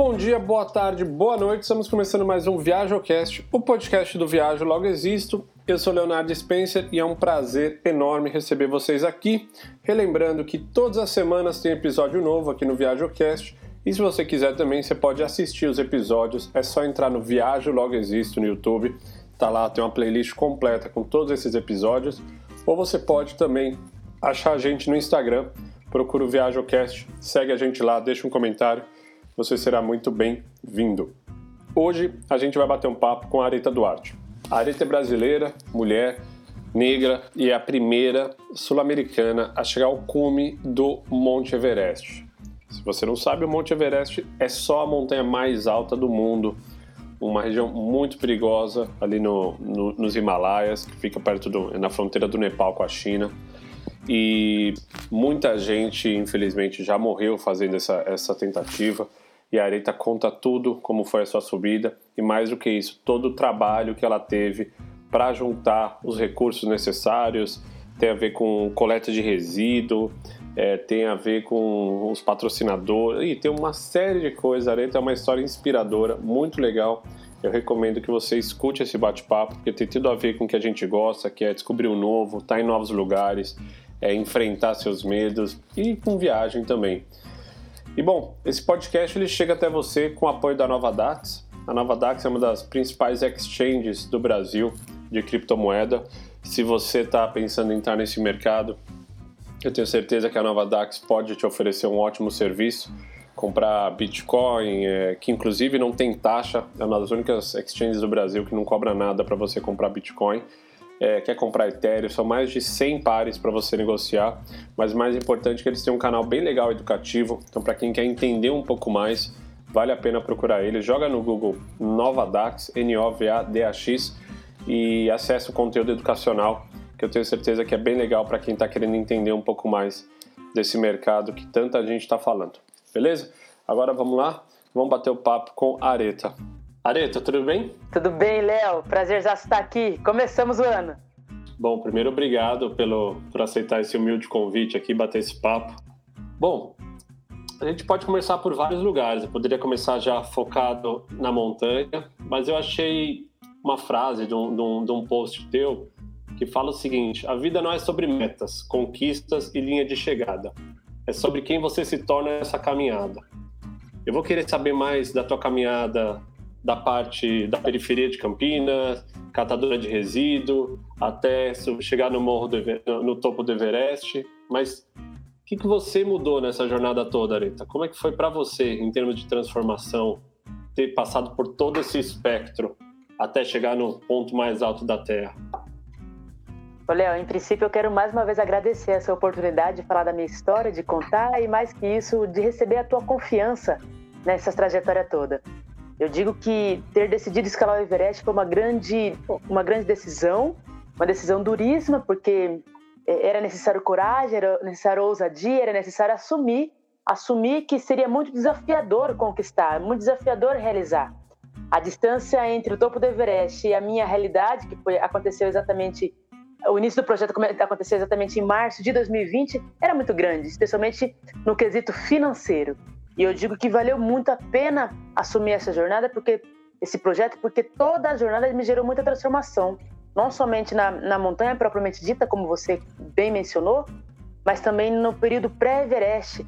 bom dia, boa tarde, boa noite. Estamos começando mais um ViajoCast, o podcast do Viajo Logo Existo. Eu sou Leonardo Spencer e é um prazer enorme receber vocês aqui. Relembrando que todas as semanas tem episódio novo aqui no ViajoCast. E se você quiser também, você pode assistir os episódios. É só entrar no Viajo Logo Existo no YouTube. Tá lá, tem uma playlist completa com todos esses episódios. Ou você pode também achar a gente no Instagram. Procura o ViajoCast, segue a gente lá, deixa um comentário você será muito bem-vindo. Hoje a gente vai bater um papo com a Areta Duarte. A Areta é brasileira, mulher, negra e é a primeira sul-americana a chegar ao cume do Monte Everest. Se você não sabe, o Monte Everest é só a montanha mais alta do mundo, uma região muito perigosa ali no, no, nos Himalaias, que fica perto do, na fronteira do Nepal com a China. E muita gente, infelizmente, já morreu fazendo essa, essa tentativa e a Areta conta tudo, como foi a sua subida e mais do que isso, todo o trabalho que ela teve para juntar os recursos necessários, tem a ver com coleta de resíduo, é, tem a ver com os patrocinadores, e tem uma série de coisas. A Areta é uma história inspiradora, muito legal. Eu recomendo que você escute esse bate-papo, porque tem tudo a ver com o que a gente gosta, que é descobrir o novo, estar tá em novos lugares, é enfrentar seus medos e com viagem também. E bom, esse podcast ele chega até você com o apoio da Nova Dax. A Nova Dax é uma das principais exchanges do Brasil de criptomoeda. Se você está pensando em entrar nesse mercado, eu tenho certeza que a Nova Dax pode te oferecer um ótimo serviço. Comprar Bitcoin, é, que inclusive não tem taxa, é uma das únicas exchanges do Brasil que não cobra nada para você comprar Bitcoin é, quer comprar Ethereum, são mais de 100 pares para você negociar, mas mais importante é que eles têm um canal bem legal educativo, então para quem quer entender um pouco mais, vale a pena procurar ele. Joga no Google Novadax, N-O-V-A-D-A-X e acessa o conteúdo educacional, que eu tenho certeza que é bem legal para quem está querendo entender um pouco mais desse mercado que tanta gente está falando. Beleza? Agora vamos lá, vamos bater o papo com a Areta. Areta, tudo bem? Tudo bem, Léo. Prazer já estar aqui. Começamos o ano. Bom, primeiro obrigado pelo, por aceitar esse humilde convite aqui, bater esse papo. Bom, a gente pode começar por vários lugares. Eu poderia começar já focado na montanha, mas eu achei uma frase de um, de um, de um post teu que fala o seguinte: a vida não é sobre metas, conquistas e linha de chegada. É sobre quem você se torna nessa caminhada. Eu vou querer saber mais da tua caminhada da parte da periferia de Campinas, catadora de resíduo, até chegar no morro do, no topo do Everest. Mas o que, que você mudou nessa jornada toda, Areta? Como é que foi para você em termos de transformação ter passado por todo esse espectro até chegar no ponto mais alto da Terra? Léo, em princípio eu quero mais uma vez agradecer essa oportunidade de falar da minha história, de contar e mais que isso, de receber a tua confiança nessa trajetória toda. Eu digo que ter decidido escalar o Everest foi uma grande, uma grande decisão, uma decisão duríssima, porque é, era necessário coragem, era necessário ousadia, era necessário assumir, assumir que seria muito desafiador conquistar, muito desafiador realizar. A distância entre o topo do Everest e a minha realidade, que foi, aconteceu exatamente o início do projeto aconteceu exatamente em março de 2020, era muito grande, especialmente no quesito financeiro. E eu digo que valeu muito a pena assumir essa jornada, porque esse projeto, porque toda a jornada me gerou muita transformação. Não somente na, na montanha propriamente dita, como você bem mencionou, mas também no período pré-Everest.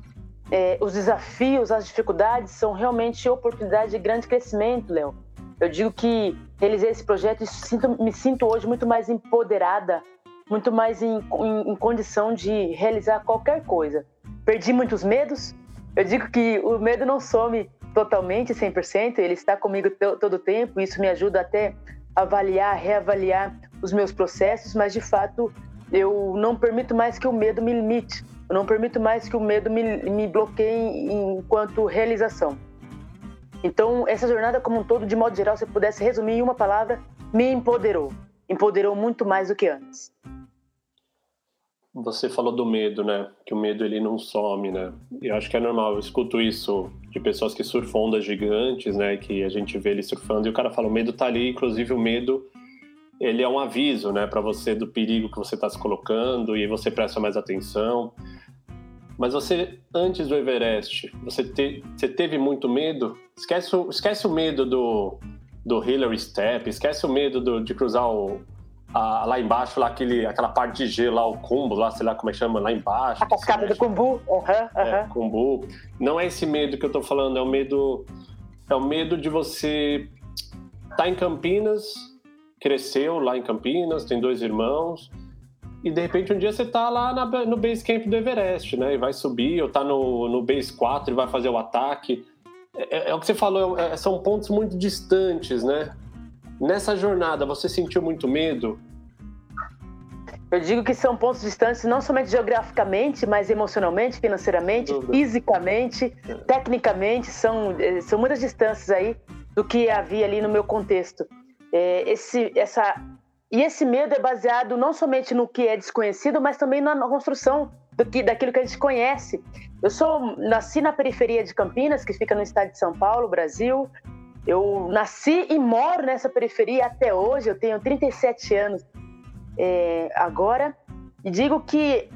É, os desafios, as dificuldades são realmente oportunidades de grande crescimento, Léo. Eu digo que realizei esse projeto e sinto, me sinto hoje muito mais empoderada, muito mais em, em, em condição de realizar qualquer coisa. Perdi muitos medos, eu digo que o medo não some totalmente, 100%, ele está comigo todo o tempo, isso me ajuda até a avaliar, reavaliar os meus processos, mas de fato eu não permito mais que o medo me limite, eu não permito mais que o medo me, me bloqueie enquanto realização. Então, essa jornada como um todo, de modo geral, se eu pudesse resumir em uma palavra, me empoderou. Empoderou muito mais do que antes. Você falou do medo, né? Que o medo ele não some, né? E eu acho que é normal. Eu escuto isso de pessoas que surfam ondas gigantes, né? Que a gente vê ele surfando e o cara fala: o medo tá ali. Inclusive, o medo ele é um aviso, né? Para você do perigo que você está se colocando e você presta mais atenção. Mas você, antes do Everest, você, te, você teve muito medo? Esquece, esquece o medo do, do Hillary Step, esquece o medo do, de cruzar o, a, lá embaixo, lá aquele, aquela parte de gelo lá, o cumbo, lá, sei lá como é que chama, lá embaixo. A cascada do cumbu. Uhum, uhum. É, cumbu. Não é esse medo que eu tô falando, é o medo. É o medo de você estar tá em Campinas, cresceu lá em Campinas, tem dois irmãos, e de repente um dia você tá lá na, no base camp do Everest, né? E vai subir, ou tá no, no base 4 e vai fazer o ataque. É, é, é o que você falou, é, são pontos muito distantes, né? Nessa jornada, você sentiu muito medo? Eu digo que são pontos distantes não somente geograficamente, mas emocionalmente, financeiramente, fisicamente, é. tecnicamente, são, eh, são muitas distâncias aí do que havia ali no meu contexto. É, esse, essa, e esse medo é baseado não somente no que é desconhecido, mas também na construção do que, daquilo que a gente conhece. Eu sou nasci na periferia de Campinas, que fica no estado de São Paulo, Brasil. Eu nasci e moro nessa periferia até hoje, eu tenho 37 anos é, agora, e digo que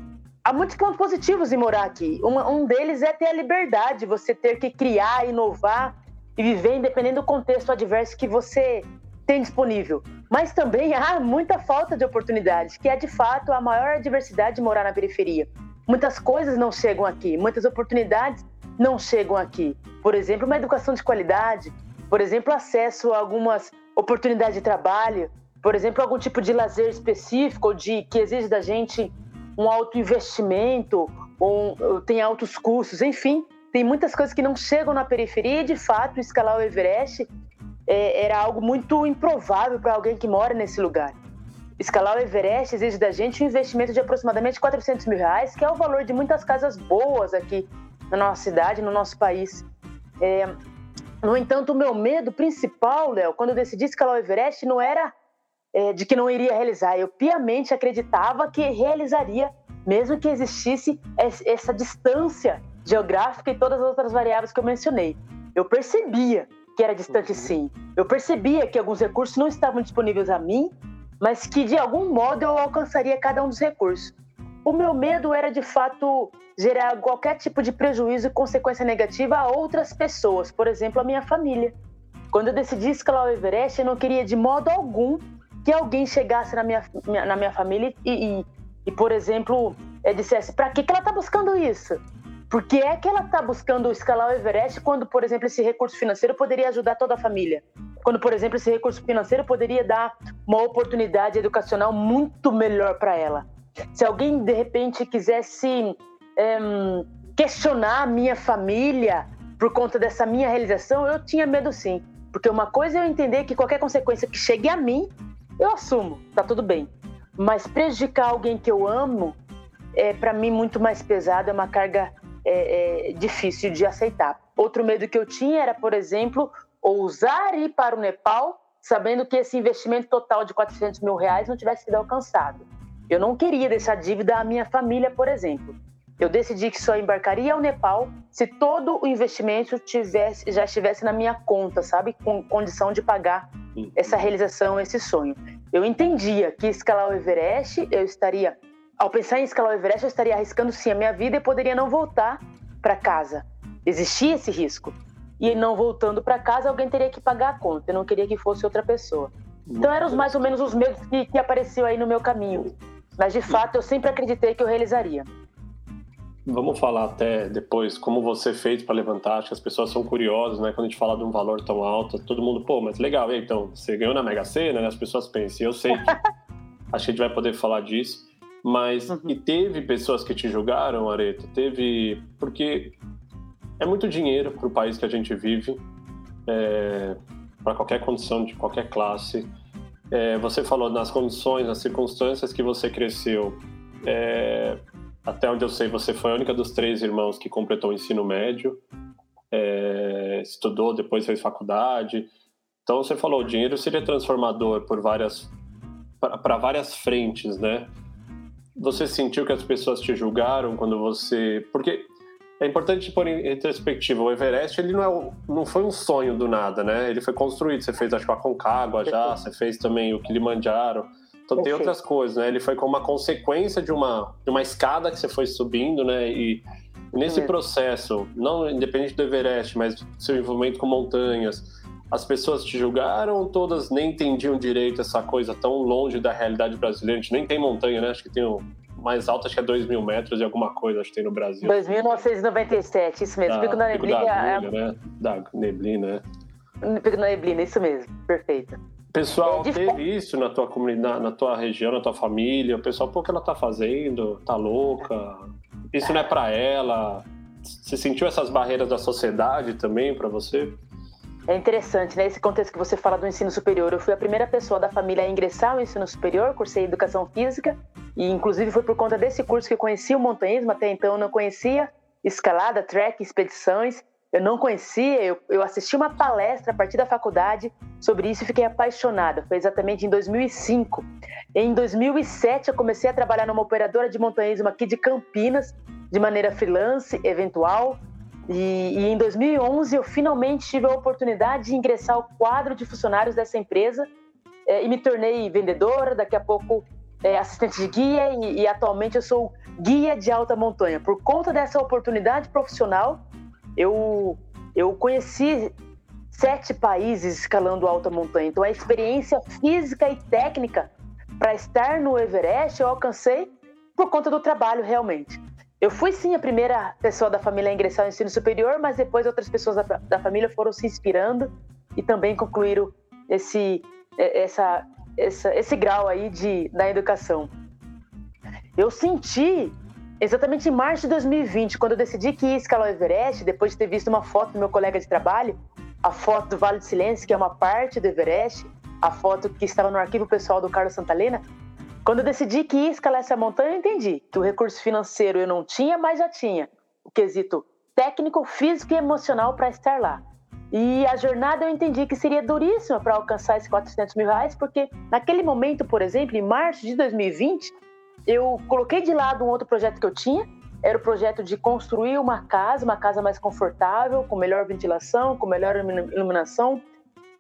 há muitos pontos positivos em morar aqui. Um, um deles é ter a liberdade, você ter que criar, inovar e viver independente do contexto adverso que você tem disponível. Mas também há muita falta de oportunidades, que é de fato a maior diversidade de morar na periferia. Muitas coisas não chegam aqui, muitas oportunidades não chegam aqui. Por exemplo, uma educação de qualidade, por exemplo, acesso a algumas oportunidades de trabalho, por exemplo, algum tipo de lazer específico de que exige da gente um alto investimento ou, ou tem altos custos, enfim, tem muitas coisas que não chegam na periferia e de fato escalar o Everest é, era algo muito improvável para alguém que mora nesse lugar. Escalar o Everest exige da gente um investimento de aproximadamente 400 mil reais, que é o valor de muitas casas boas aqui na nossa cidade, no nosso país. É, no entanto, o meu medo principal, Léo, quando eu decidi escalar o Everest, não era é, de que não iria realizar. Eu piamente acreditava que realizaria, mesmo que existisse essa distância geográfica e todas as outras variáveis que eu mencionei. Eu percebia que era distante, uhum. sim. Eu percebia que alguns recursos não estavam disponíveis a mim, mas que de algum modo eu alcançaria cada um dos recursos. O meu medo era de fato gerar qualquer tipo de prejuízo e consequência negativa a outras pessoas, por exemplo, a minha família. Quando eu decidi escalar o Everest, eu não queria de modo algum que alguém chegasse na minha, na minha família e, e, e por exemplo, é, dissesse: para que, que ela está buscando isso? Por que é que ela está buscando escalar o Everest quando, por exemplo, esse recurso financeiro poderia ajudar toda a família? Quando, por exemplo, esse recurso financeiro poderia dar uma oportunidade educacional muito melhor para ela? Se alguém de repente quisesse é, questionar a minha família por conta dessa minha realização, eu tinha medo sim. Porque uma coisa é eu entender que qualquer consequência que chegue a mim, eu assumo, tá tudo bem. Mas prejudicar alguém que eu amo é para mim muito mais pesado, é uma carga é, é, difícil de aceitar. Outro medo que eu tinha era, por exemplo, ousar ir para o Nepal sabendo que esse investimento total de 400 mil reais não tivesse sido alcançado. Eu não queria deixar dívida à minha família, por exemplo. Eu decidi que só embarcaria ao Nepal se todo o investimento tivesse, já estivesse na minha conta, sabe? Com condição de pagar essa realização, esse sonho. Eu entendia que escalar o Everest, eu estaria, ao pensar em escalar o Everest, eu estaria arriscando sim a minha vida e poderia não voltar para casa. Existia esse risco. E não voltando para casa, alguém teria que pagar a conta. Eu não queria que fosse outra pessoa. Então eram mais ou menos os medos que, que apareciam aí no meu caminho. Mas de fato eu sempre acreditei que eu realizaria. Vamos falar até depois como você fez para levantar. Acho que as pessoas são curiosas, né? Quando a gente fala de um valor tão alto, todo mundo, pô, mas legal, então, você ganhou na Mega Sena, né? As pessoas pensam. Eu sei que acho que a gente vai poder falar disso. Mas, uhum. e teve pessoas que te julgaram, Areto? Teve. Porque é muito dinheiro para o país que a gente vive, é, para qualquer condição de qualquer classe. É, você falou nas condições, nas circunstâncias que você cresceu. É, até onde eu sei, você foi a única dos três irmãos que completou o ensino médio, é, estudou, depois fez faculdade. Então você falou, o dinheiro seria transformador por várias para várias frentes, né? Você sentiu que as pessoas te julgaram quando você, porque é importante pôr em retrospectiva, o Everest ele não, é, não foi um sonho do nada, né? Ele foi construído, você fez acho que a Concagua já, você fez também o Kilimanjaro. Então tem outras coisas, né? Ele foi como uma consequência de uma, de uma escada que você foi subindo, né? E, Nesse processo, não independente do Everest, mas seu envolvimento com montanhas, as pessoas te julgaram, todas nem entendiam direito essa coisa tão longe da realidade brasileira. A gente nem tem montanha, né? Acho que tem o mais alto, acho que é 2 mil metros e alguma coisa, acho que tem no Brasil. 2.997, isso mesmo. Da, Pico da Neblina. Da, é agulha, né? da Neblina, né? Pico da Neblina, isso mesmo. Perfeito. Pessoal, é teve isso na tua comunidade, na tua região, na tua família? O pessoal, pô, o que ela tá fazendo? Tá louca? Isso não é para ela? Você sentiu essas barreiras da sociedade também para você? É interessante, né? Esse contexto que você fala do ensino superior. Eu fui a primeira pessoa da família a ingressar ao ensino superior, cursei educação física, e inclusive foi por conta desse curso que eu conheci o montanhismo. Até então eu não conhecia escalada, trek, expedições. Eu não conhecia, eu, eu assisti uma palestra a partir da faculdade sobre isso e fiquei apaixonada. Foi exatamente em 2005. Em 2007 eu comecei a trabalhar numa operadora de montanhismo aqui de Campinas, de maneira freelance, eventual. E, e, em 2011 eu finalmente tive a oportunidade de ingressar ao quadro de funcionários dessa empresa é, e me tornei vendedora, daqui a pouco é, assistente de guia e, e, atualmente eu sou guia de alta montanha. Por conta dessa oportunidade profissional, eu, eu conheci sete países escalando alta montanha. Então a experiência física e técnica para estar no Everest eu alcancei por conta do trabalho realmente. Eu fui sim a primeira pessoa da família a ingressar no ensino superior, mas depois outras pessoas da, da família foram se inspirando e também concluíram esse, essa, essa, esse grau aí de, da educação. Eu senti exatamente em março de 2020, quando eu decidi que ia escalar o Everest, depois de ter visto uma foto do meu colega de trabalho, a foto do Vale do Silêncio, que é uma parte do Everest, a foto que estava no arquivo pessoal do Carlos Santalena, quando eu decidi que ia escalar essa montanha, eu entendi que o recurso financeiro eu não tinha, mas já tinha o quesito técnico, físico e emocional para estar lá. E a jornada eu entendi que seria duríssima para alcançar esses 400 mil reais, porque naquele momento, por exemplo, em março de 2020, eu coloquei de lado um outro projeto que eu tinha, era o projeto de construir uma casa, uma casa mais confortável, com melhor ventilação, com melhor iluminação,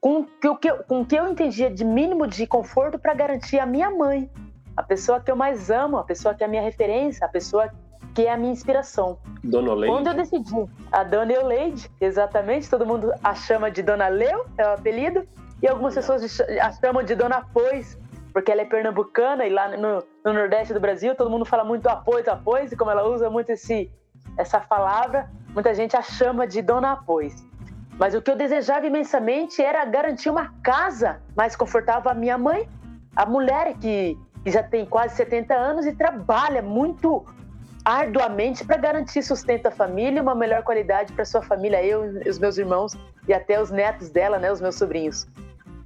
com o que, com o que eu entendia de mínimo de conforto para garantir a minha mãe, a pessoa que eu mais amo, a pessoa que é a minha referência, a pessoa que é a minha inspiração. Dona Leide? Quando eu decidi, a Dona Euleide, exatamente, todo mundo a chama de Dona Leu, é o apelido, e algumas pessoas a chamam de Dona Pois, porque ela é pernambucana e lá no, no Nordeste do Brasil todo mundo fala muito apoio, apoio, e como ela usa muito esse, essa palavra, muita gente a chama de Dona Apois. Mas o que eu desejava imensamente era garantir uma casa mais confortável à minha mãe, a mulher que que já tem quase 70 anos e trabalha muito arduamente para garantir sustento à família e uma melhor qualidade para sua família, eu os meus irmãos e até os netos dela, né, os meus sobrinhos.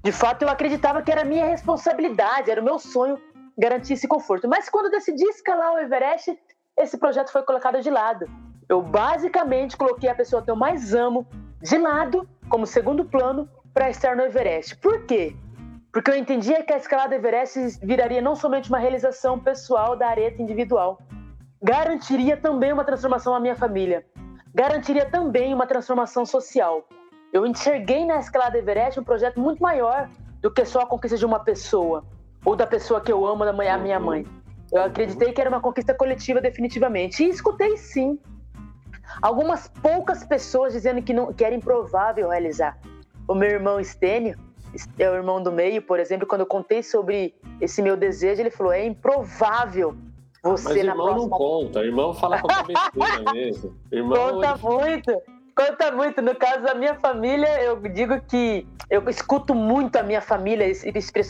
De fato, eu acreditava que era minha responsabilidade, era o meu sonho garantir esse conforto. Mas quando decidi escalar o Everest, esse projeto foi colocado de lado. Eu basicamente coloquei a pessoa que eu mais amo de lado, como segundo plano, para estar no Everest. Por quê? Porque eu entendia que a escalada Everest viraria não somente uma realização pessoal da areta individual, garantiria também uma transformação à minha família, garantiria também uma transformação social. Eu enxerguei na escalada Everest um projeto muito maior do que só a conquista de uma pessoa, ou da pessoa que eu amo, da a minha mãe. Eu acreditei que era uma conquista coletiva definitivamente. E escutei sim. Algumas poucas pessoas dizendo que, não, que era improvável realizar. O meu irmão Estênio, é o irmão do meio, por exemplo, quando eu contei sobre esse meu desejo, ele falou: é improvável você Mas na irmão próxima. não conta, irmão fala qualquer besteira mesmo. Irmão, conta ele... muito, conta muito. No caso da minha família, eu digo que eu escuto muito a minha família,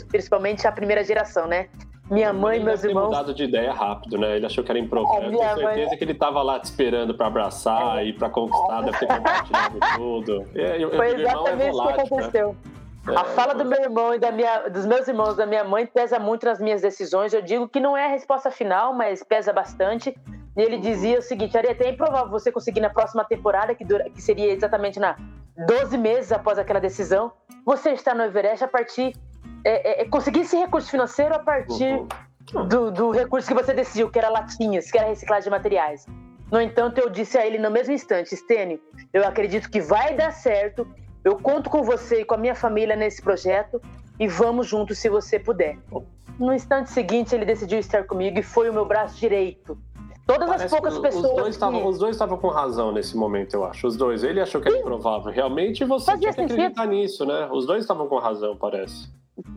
principalmente a primeira geração, né? Minha mãe e meus irmãos. Ele mudado de ideia rápido, né? Ele achou que era improvável. É, Tenho certeza mãe... que ele tava lá te esperando para abraçar é. e para conquistar, deve ter compartilhado tudo. É, eu, Foi exatamente é volátil, o que aconteceu. Né? A fala do meu irmão e da minha, dos meus irmãos da minha mãe pesa muito nas minhas decisões. Eu digo que não é a resposta final, mas pesa bastante. E ele dizia o seguinte: Arieta, é improvável você conseguir na próxima temporada, que, dura, que seria exatamente na 12 meses após aquela decisão, você estar no Everest a partir. É, é, é conseguir esse recurso financeiro a partir uhum. do, do recurso que você decidiu, que era latinhas, que era reciclagem de materiais. No entanto, eu disse a ele no mesmo instante: Stênio, eu acredito que vai dar certo eu conto com você e com a minha família nesse projeto e vamos juntos se você puder. No instante seguinte, ele decidiu estar comigo e foi o meu braço direito. Todas Parece as poucas pessoas. Os dois, tavam, os dois estavam com razão nesse momento, eu acho. Os dois. Ele achou que era improvável. Realmente você Fazia tinha que acreditar nisso, né? Os dois estavam com razão, parece.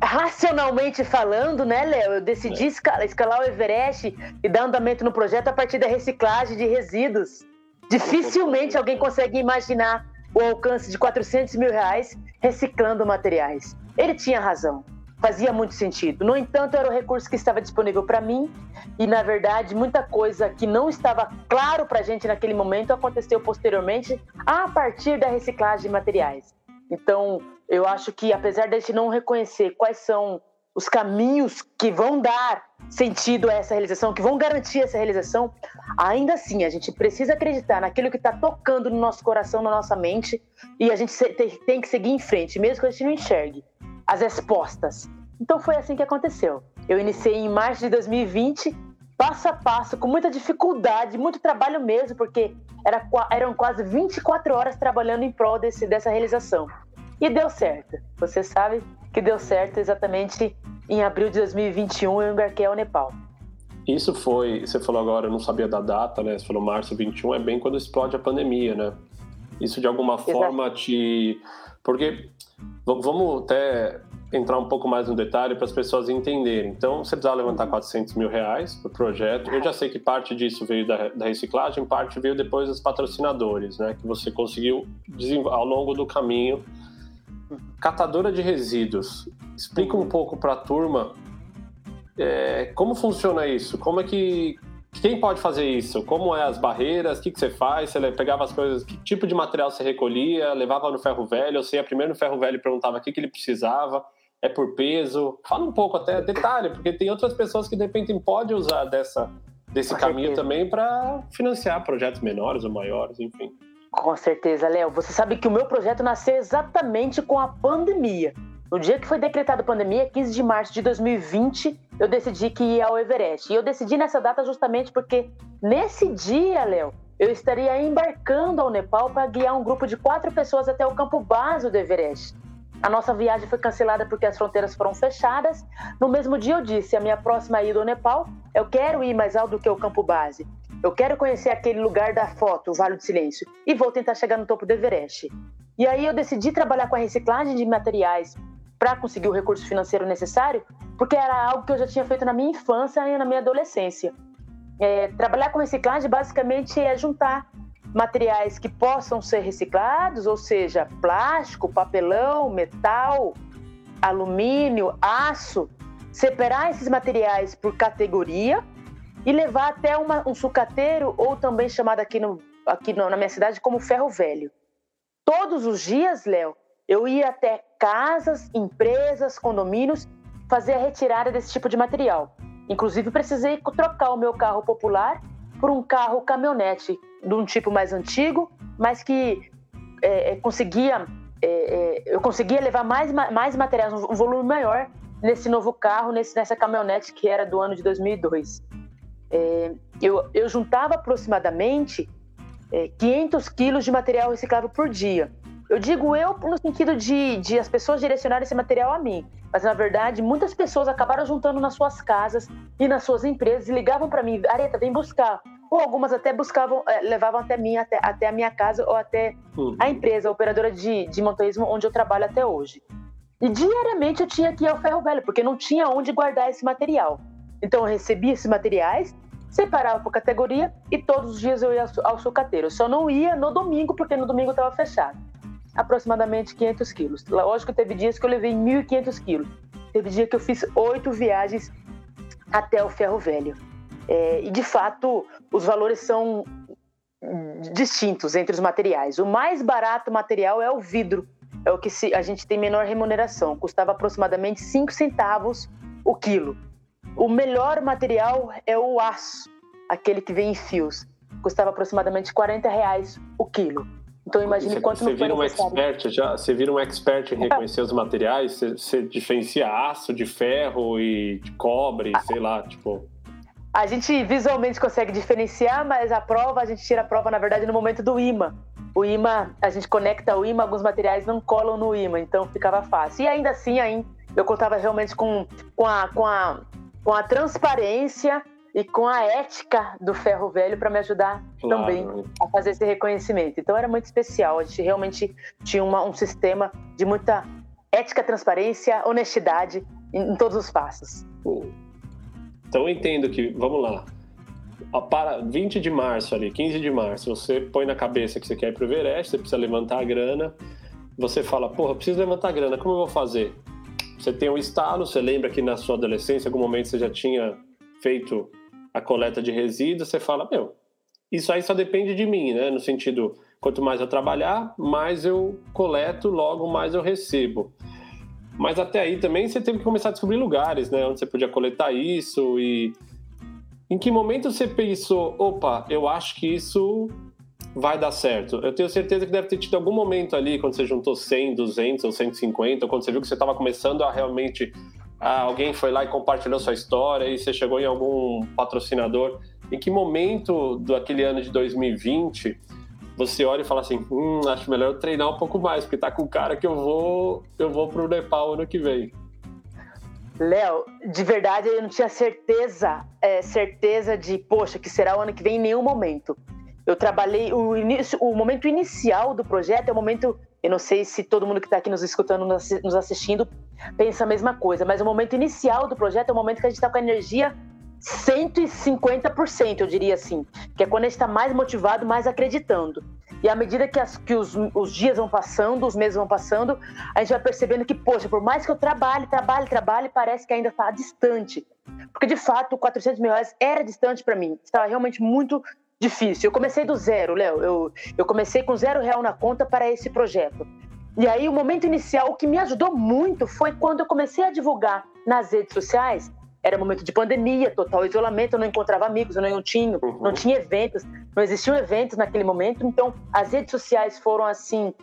Racionalmente falando, né, Léo? Eu decidi é. escalar o Everest e dar andamento no projeto a partir da reciclagem de resíduos. Dificilmente alguém consegue imaginar o alcance de 400 mil reais reciclando materiais. Ele tinha razão fazia muito sentido. No entanto, era o recurso que estava disponível para mim e, na verdade, muita coisa que não estava claro para a gente naquele momento aconteceu posteriormente a partir da reciclagem de materiais. Então, eu acho que, apesar de a gente não reconhecer quais são os caminhos que vão dar sentido a essa realização, que vão garantir essa realização, ainda assim a gente precisa acreditar naquilo que está tocando no nosso coração, na nossa mente, e a gente tem que seguir em frente, mesmo que a gente não enxergue as respostas. Então foi assim que aconteceu. Eu iniciei em março de 2020, passo a passo, com muita dificuldade, muito trabalho mesmo, porque era, eram quase 24 horas trabalhando em prol desse, dessa realização. E deu certo. Você sabe que deu certo exatamente em abril de 2021 eu embarquei ao Nepal. Isso foi, você falou agora, eu não sabia da data, né? Você falou março 21, é bem quando explode a pandemia, né? Isso de alguma Exato. forma te. Porque vamos até entrar um pouco mais no detalhe para as pessoas entenderem. Então, você precisava levantar 400 mil reais para o projeto. Eu já sei que parte disso veio da, da, reciclagem, parte veio depois dos patrocinadores, né? Que você conseguiu ao longo do caminho. Catadora de resíduos. Explica um pouco para a turma é, como funciona isso. Como é que quem pode fazer isso? Como é as barreiras? O que, que você faz? Você pegava as coisas, que tipo de material você recolhia? Levava no ferro velho? Você ia primeiro no ferro velho e perguntava o que, que ele precisava? É por peso? Fala um pouco até, detalhe, porque tem outras pessoas que de repente podem usar dessa, desse Com caminho certeza. também para financiar projetos menores ou maiores, enfim. Com certeza, Léo. Você sabe que o meu projeto nasceu exatamente com a pandemia. No dia que foi decretada a pandemia, 15 de março de 2020, eu decidi que ia ao Everest. E eu decidi nessa data justamente porque nesse dia, Léo, eu estaria embarcando ao Nepal para guiar um grupo de quatro pessoas até o campo base do Everest. A nossa viagem foi cancelada porque as fronteiras foram fechadas. No mesmo dia eu disse, a minha próxima ida ao Nepal, eu quero ir mais alto do que o campo base. Eu quero conhecer aquele lugar da foto, o Vale do Silêncio, e vou tentar chegar no topo do Everest. E aí eu decidi trabalhar com a reciclagem de materiais para conseguir o recurso financeiro necessário, porque era algo que eu já tinha feito na minha infância e na minha adolescência. É, trabalhar com reciclagem basicamente é juntar materiais que possam ser reciclados, ou seja, plástico, papelão, metal, alumínio, aço, separar esses materiais por categoria e levar até uma, um sucateiro, ou também chamado aqui, no, aqui no, na minha cidade como ferro velho. Todos os dias, Léo, eu ia até casas, empresas, condomínios fazer a retirada desse tipo de material. Inclusive, precisei trocar o meu carro popular por um carro caminhonete de um tipo mais antigo, mas que é, é conseguia é, é, eu conseguia levar mais, mais materiais, um volume maior nesse novo carro, nesse, nessa caminhonete que era do ano de 2002. É, eu, eu juntava aproximadamente 500 é, quilos de material reciclável por dia. Eu digo eu no sentido de, de as pessoas direcionarem esse material a mim. Mas, na verdade, muitas pessoas acabaram juntando nas suas casas e nas suas empresas e ligavam para mim, Areta, vem buscar. Ou algumas até buscavam, é, levavam até mim, até, até a minha casa ou até uhum. a empresa, a operadora de, de montanhismo onde eu trabalho até hoje. E diariamente eu tinha que ir ao ferro velho, porque não tinha onde guardar esse material. Então eu recebia esses materiais, separava por categoria e todos os dias eu ia ao sucateiro. Eu só não ia no domingo, porque no domingo estava fechado aproximadamente 500 quilos. Lógico teve dias que eu levei 1.500 quilos. Teve dia que eu fiz oito viagens até o Ferro Velho. É, e de fato, os valores são distintos entre os materiais. O mais barato material é o vidro, é o que a gente tem menor remuneração, custava aproximadamente 5 centavos o quilo. O melhor material é o aço, aquele que vem em fios, custava aproximadamente 40 reais o quilo. Então imagine você, quanto você vira um expert já, você vira um expert em reconhecer os materiais, você, você, diferencia aço de ferro e de cobre, sei lá, tipo. A gente visualmente consegue diferenciar, mas a prova, a gente tira a prova, na verdade, no momento do imã. O imã, a gente conecta o imã, alguns materiais não colam no imã, então ficava fácil. E ainda assim, aí, eu contava realmente com, com, a, com, a, com a transparência e com a ética do ferro velho para me ajudar claro. também a fazer esse reconhecimento. Então era muito especial. A gente realmente tinha uma, um sistema de muita ética, transparência, honestidade em, em todos os passos. Então eu entendo que, vamos lá, para 20 de março ali, 15 de março, você põe na cabeça que você quer ir pro Everest, você precisa levantar a grana, você fala, porra, preciso levantar a grana, como eu vou fazer? Você tem um estalo, você lembra que na sua adolescência, em algum momento você já tinha feito a coleta de resíduos, você fala, meu, isso aí só depende de mim, né? No sentido, quanto mais eu trabalhar, mais eu coleto, logo mais eu recebo. Mas até aí também você teve que começar a descobrir lugares, né? Onde você podia coletar isso e... Em que momento você pensou, opa, eu acho que isso vai dar certo? Eu tenho certeza que deve ter tido algum momento ali, quando você juntou 100, 200 ou 150, ou quando você viu que você estava começando a realmente ah, alguém foi lá e compartilhou sua história e você chegou em algum patrocinador. Em que momento daquele ano de 2020 você olha e fala assim, hum, acho melhor eu treinar um pouco mais, porque tá com o cara que eu vou, eu vou pro Nepal ano que vem. Léo, de verdade eu não tinha certeza, é, certeza de, poxa, que será o ano que vem em nenhum momento. Eu trabalhei, o, início, o momento inicial do projeto é o momento, eu não sei se todo mundo que está aqui nos escutando, nos assistindo, pensa a mesma coisa, mas o momento inicial do projeto é o momento que a gente está com a energia 150%, eu diria assim, que é quando a gente está mais motivado, mais acreditando. E à medida que, as, que os, os, dias vão passando, os meses vão passando, a gente vai percebendo que, poxa, por mais que eu trabalhe, trabalhe, trabalhe, parece que ainda está distante. Porque de fato, 400 mil reais era distante para mim, estava realmente muito difícil. Eu comecei do zero, Léo. Eu, eu comecei com zero real na conta para esse projeto. E aí, o momento inicial, o que me ajudou muito foi quando eu comecei a divulgar nas redes sociais. Era momento de pandemia, total isolamento, eu não encontrava amigos, eu não tinha, uhum. não tinha eventos, não existiam eventos naquele momento. Então, as redes sociais foram assim.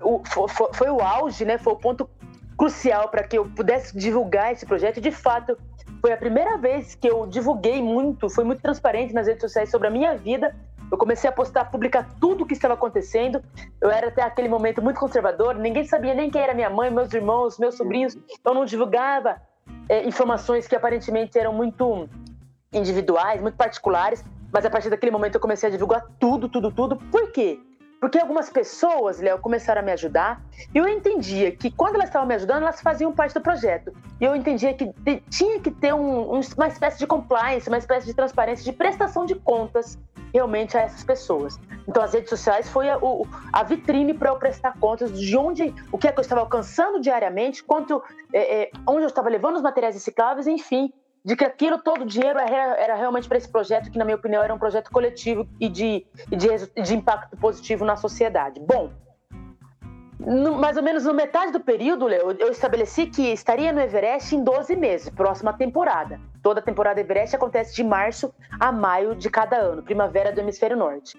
O, foi, foi o auge, né? Foi o ponto crucial para que eu pudesse divulgar esse projeto. E, de fato, foi a primeira vez que eu divulguei muito, fui muito transparente nas redes sociais sobre a minha vida eu comecei a postar, publicar tudo o que estava acontecendo. Eu era até aquele momento muito conservador, ninguém sabia nem quem era minha mãe, meus irmãos, meus sobrinhos. Eu não divulgava é, informações que aparentemente eram muito individuais, muito particulares. Mas a partir daquele momento eu comecei a divulgar tudo, tudo, tudo. Por quê? Porque algumas pessoas, Léo, começaram a me ajudar e eu entendia que quando elas estavam me ajudando, elas faziam parte do projeto. E eu entendia que tinha que ter um, um, uma espécie de compliance, uma espécie de transparência, de prestação de contas realmente a essas pessoas. Então as redes sociais foi a, o, a vitrine para eu prestar contas de onde, o que é que eu estava alcançando diariamente, quanto, é, é, onde eu estava levando os materiais recicláveis, enfim, de que aquilo, todo o dinheiro era, era realmente para esse projeto, que na minha opinião era um projeto coletivo e de, de, de impacto positivo na sociedade. Bom, no, mais ou menos no metade do período, Leo, eu estabeleci que estaria no Everest em 12 meses, próxima temporada. Toda a temporada Everest acontece de março a maio de cada ano, primavera do hemisfério norte.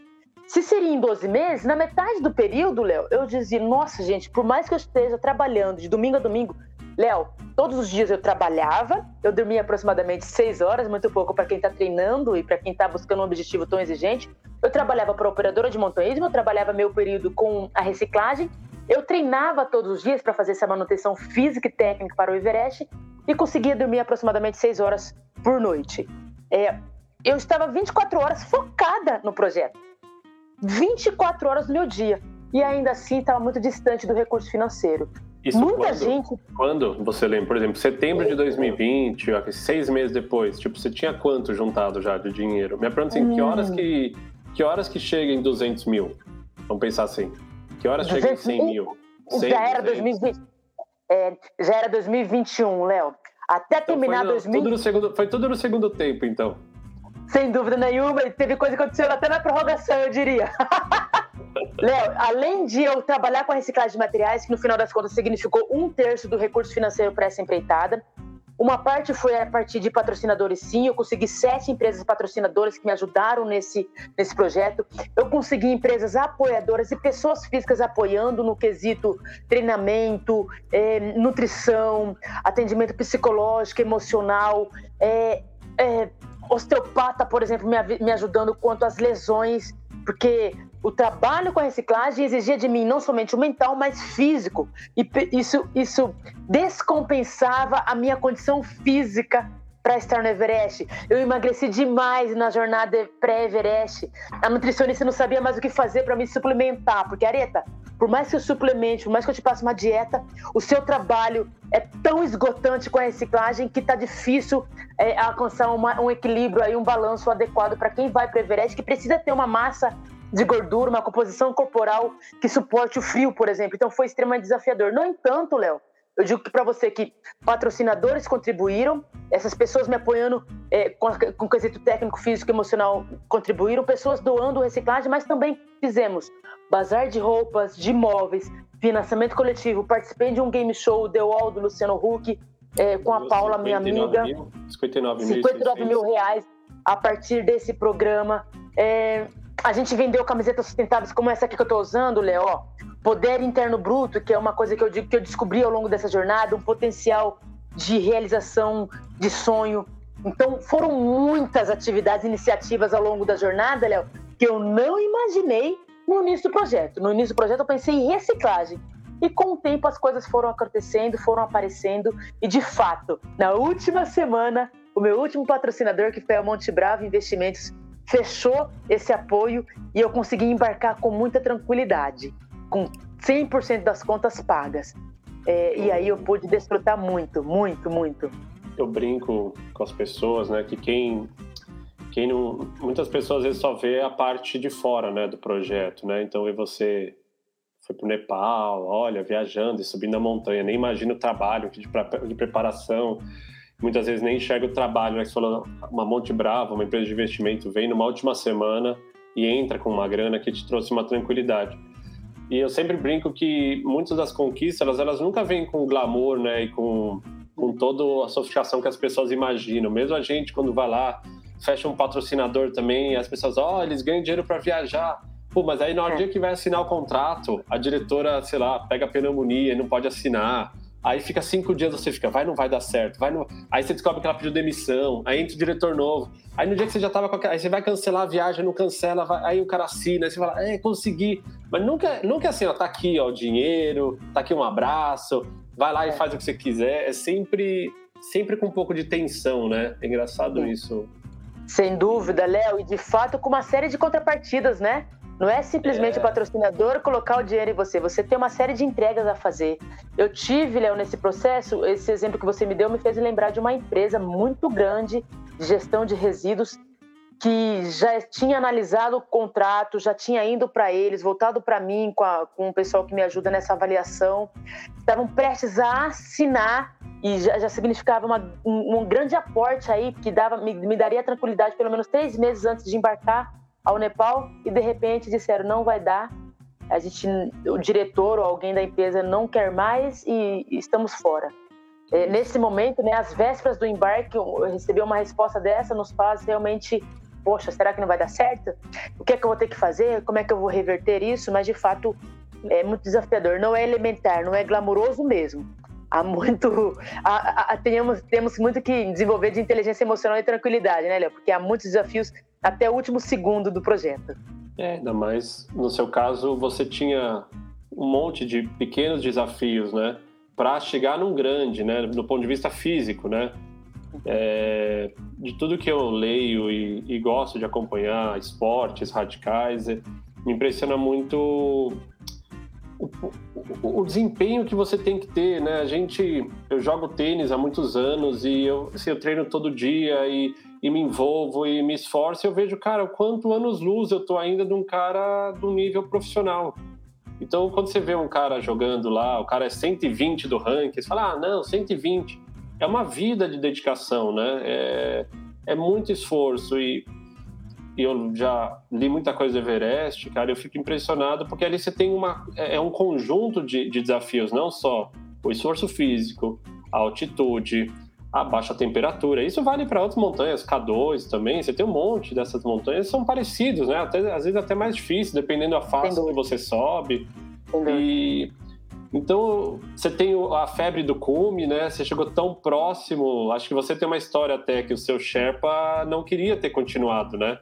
Se seria em 12 meses, na metade do período, Léo, eu dizia: nossa, gente, por mais que eu esteja trabalhando de domingo a domingo, Léo, todos os dias eu trabalhava, eu dormia aproximadamente 6 horas, muito pouco para quem está treinando e para quem está buscando um objetivo tão exigente. Eu trabalhava para operadora de montanhismo, eu trabalhava meu período com a reciclagem eu treinava todos os dias para fazer essa manutenção física e técnica para o Everest e conseguia dormir aproximadamente 6 horas por noite. É, eu estava 24 horas focada no projeto. 24 horas do meu dia. E ainda assim estava muito distante do recurso financeiro. Isso Muita quando, gente. Quando você lembra, por exemplo, setembro de 2020, seis meses depois, tipo, você tinha quanto juntado já de dinheiro? Me pergunta assim, hum. que horas que que horas que chega em 200 mil? Vamos pensar assim. Que horas chega em 100 mil? 100, já era 2020. É, já era 2021, Léo. Até então terminar foi 2020. Tudo no segundo, foi tudo no segundo tempo, então. Sem dúvida nenhuma, e teve coisa que aconteceu até na prorrogação, eu diria. Léo, além de eu trabalhar com a reciclagem de materiais, que no final das contas significou um terço do recurso financeiro para essa empreitada, uma parte foi a partir de patrocinadores, sim. Eu consegui sete empresas patrocinadoras que me ajudaram nesse, nesse projeto. Eu consegui empresas apoiadoras e pessoas físicas apoiando no quesito treinamento, é, nutrição, atendimento psicológico, emocional. É, é, osteopata, por exemplo, me, me ajudando quanto às lesões, porque o trabalho com a reciclagem exigia de mim não somente o mental, mas físico. E isso, isso descompensava a minha condição física para estar no Everest. Eu emagreci demais na jornada pré-Everest. A nutricionista não sabia mais o que fazer para me suplementar, porque Areta, por mais que eu suplemente, por mais que eu te passe uma dieta, o seu trabalho é tão esgotante com a reciclagem que tá difícil é, alcançar uma, um equilíbrio aí, um balanço adequado para quem vai para Everest, que precisa ter uma massa de gordura, uma composição corporal que suporte o frio, por exemplo. Então foi extremamente desafiador. No entanto, Léo, eu digo para você que patrocinadores contribuíram, essas pessoas me apoiando é, com, com o quesito técnico, físico e emocional contribuíram, pessoas doando reciclagem, mas também fizemos bazar de roupas, de móveis, financiamento coletivo, participei de um game show, The Wall, do Luciano Huck, é, com a Paula, minha amiga. Mil, 59 mil, 59 mil reais a partir desse programa. É, a gente vendeu camisetas sustentáveis como essa aqui que eu estou usando, Léo. Poder interno bruto, que é uma coisa que eu que eu descobri ao longo dessa jornada, um potencial de realização de sonho. Então, foram muitas atividades, iniciativas ao longo da jornada, Léo, que eu não imaginei no início do projeto. No início do projeto, eu pensei em reciclagem. E com o tempo, as coisas foram acontecendo, foram aparecendo. E, de fato, na última semana, o meu último patrocinador, que foi a Monte Bravo Investimentos, fechou esse apoio e eu consegui embarcar com muita tranquilidade, com 100% das contas pagas. É, e aí eu pude desfrutar muito, muito, muito. Eu brinco com as pessoas, né, que quem quem não, muitas pessoas às vezes só vê a parte de fora, né, do projeto, né? Então, e você foi para o Nepal, olha, viajando e subindo a montanha, nem imagina o trabalho de, de preparação muitas vezes nem enxerga o trabalho, né? Uma Monte Brava, uma empresa de investimento, vem numa última semana e entra com uma grana que te trouxe uma tranquilidade. E eu sempre brinco que muitas das conquistas, elas, elas nunca vêm com glamour, né? E com, com toda a sofisticação que as pessoas imaginam. Mesmo a gente, quando vai lá, fecha um patrocinador também, as pessoas, ó, oh, eles ganham dinheiro para viajar. Pô, mas aí no dia que vai assinar o contrato, a diretora, sei lá, pega pneumonia e não pode assinar. Aí fica cinco dias, você fica, vai, não vai dar certo, vai, não... Aí você descobre que ela pediu demissão, aí entra o diretor novo. Aí no dia que você já tava com a... Aí você vai cancelar a viagem, não cancela, vai... aí o cara assina, aí você fala, é, consegui. Mas nunca, nunca é assim, ó, tá aqui, ó, o dinheiro, tá aqui um abraço, vai lá e faz o que você quiser. É sempre, sempre com um pouco de tensão, né? É engraçado isso. Sem dúvida, Léo, e de fato com uma série de contrapartidas, né? Não é simplesmente é. o patrocinador colocar o dinheiro em você, você tem uma série de entregas a fazer. Eu tive, Léo, nesse processo, esse exemplo que você me deu me fez lembrar de uma empresa muito grande de gestão de resíduos que já tinha analisado o contrato, já tinha ido para eles, voltado para mim, com, a, com o pessoal que me ajuda nessa avaliação, estavam prestes a assinar e já, já significava uma, um, um, grande aporte aí que dava, me, me daria tranquilidade pelo menos três meses antes de embarcar ao Nepal e de repente disseram não vai dar, a gente, o diretor ou alguém da empresa não quer mais e, estamos fora. É, nesse momento, né, vésperas do embarque, eu recebi uma resposta dessa, nos faz realmente, poxa, será que não vai dar certo? O que é que eu vou ter que fazer? Como é que eu vou reverter isso? Mas de fato é muito desafiador. Não é elementar, não é glamuroso mesmo. Há muito, há, há, temos, temos muito que desenvolver de inteligência emocional e tranquilidade, né, Léo? Porque há muitos desafios até o último segundo do projeto. É, ainda mais no seu caso, você tinha um monte de pequenos desafios, né? Para chegar num grande, né? Do ponto de vista físico, né? É, de tudo que eu leio e, e gosto de acompanhar, esportes radicais, é, me impressiona muito o, o, o, desempenho que você tem que ter, né? A gente, eu jogo tênis há muitos anos e eu, assim, eu treino todo dia e e me envolvo e me esforço, eu vejo, cara, quanto anos-luz eu tô ainda de um cara do nível profissional. Então, quando você vê um cara jogando lá, o cara é 120 do ranking, você fala, ah, não, 120. É uma vida de dedicação, né? É, é muito esforço e, e eu já li muita coisa do Everest, cara, eu fico impressionado porque ali você tem uma, é, é um conjunto de, de desafios, não só o esforço físico, a altitude, a baixa temperatura. Isso vale para outras montanhas, K2 também. Você tem um monte dessas montanhas são parecidos, né? Até, às vezes até mais difícil, dependendo da fase que você sobe. E então você tem a febre do cume, né? Você chegou tão próximo. Acho que você tem uma história até que o seu Sherpa não queria ter continuado, né?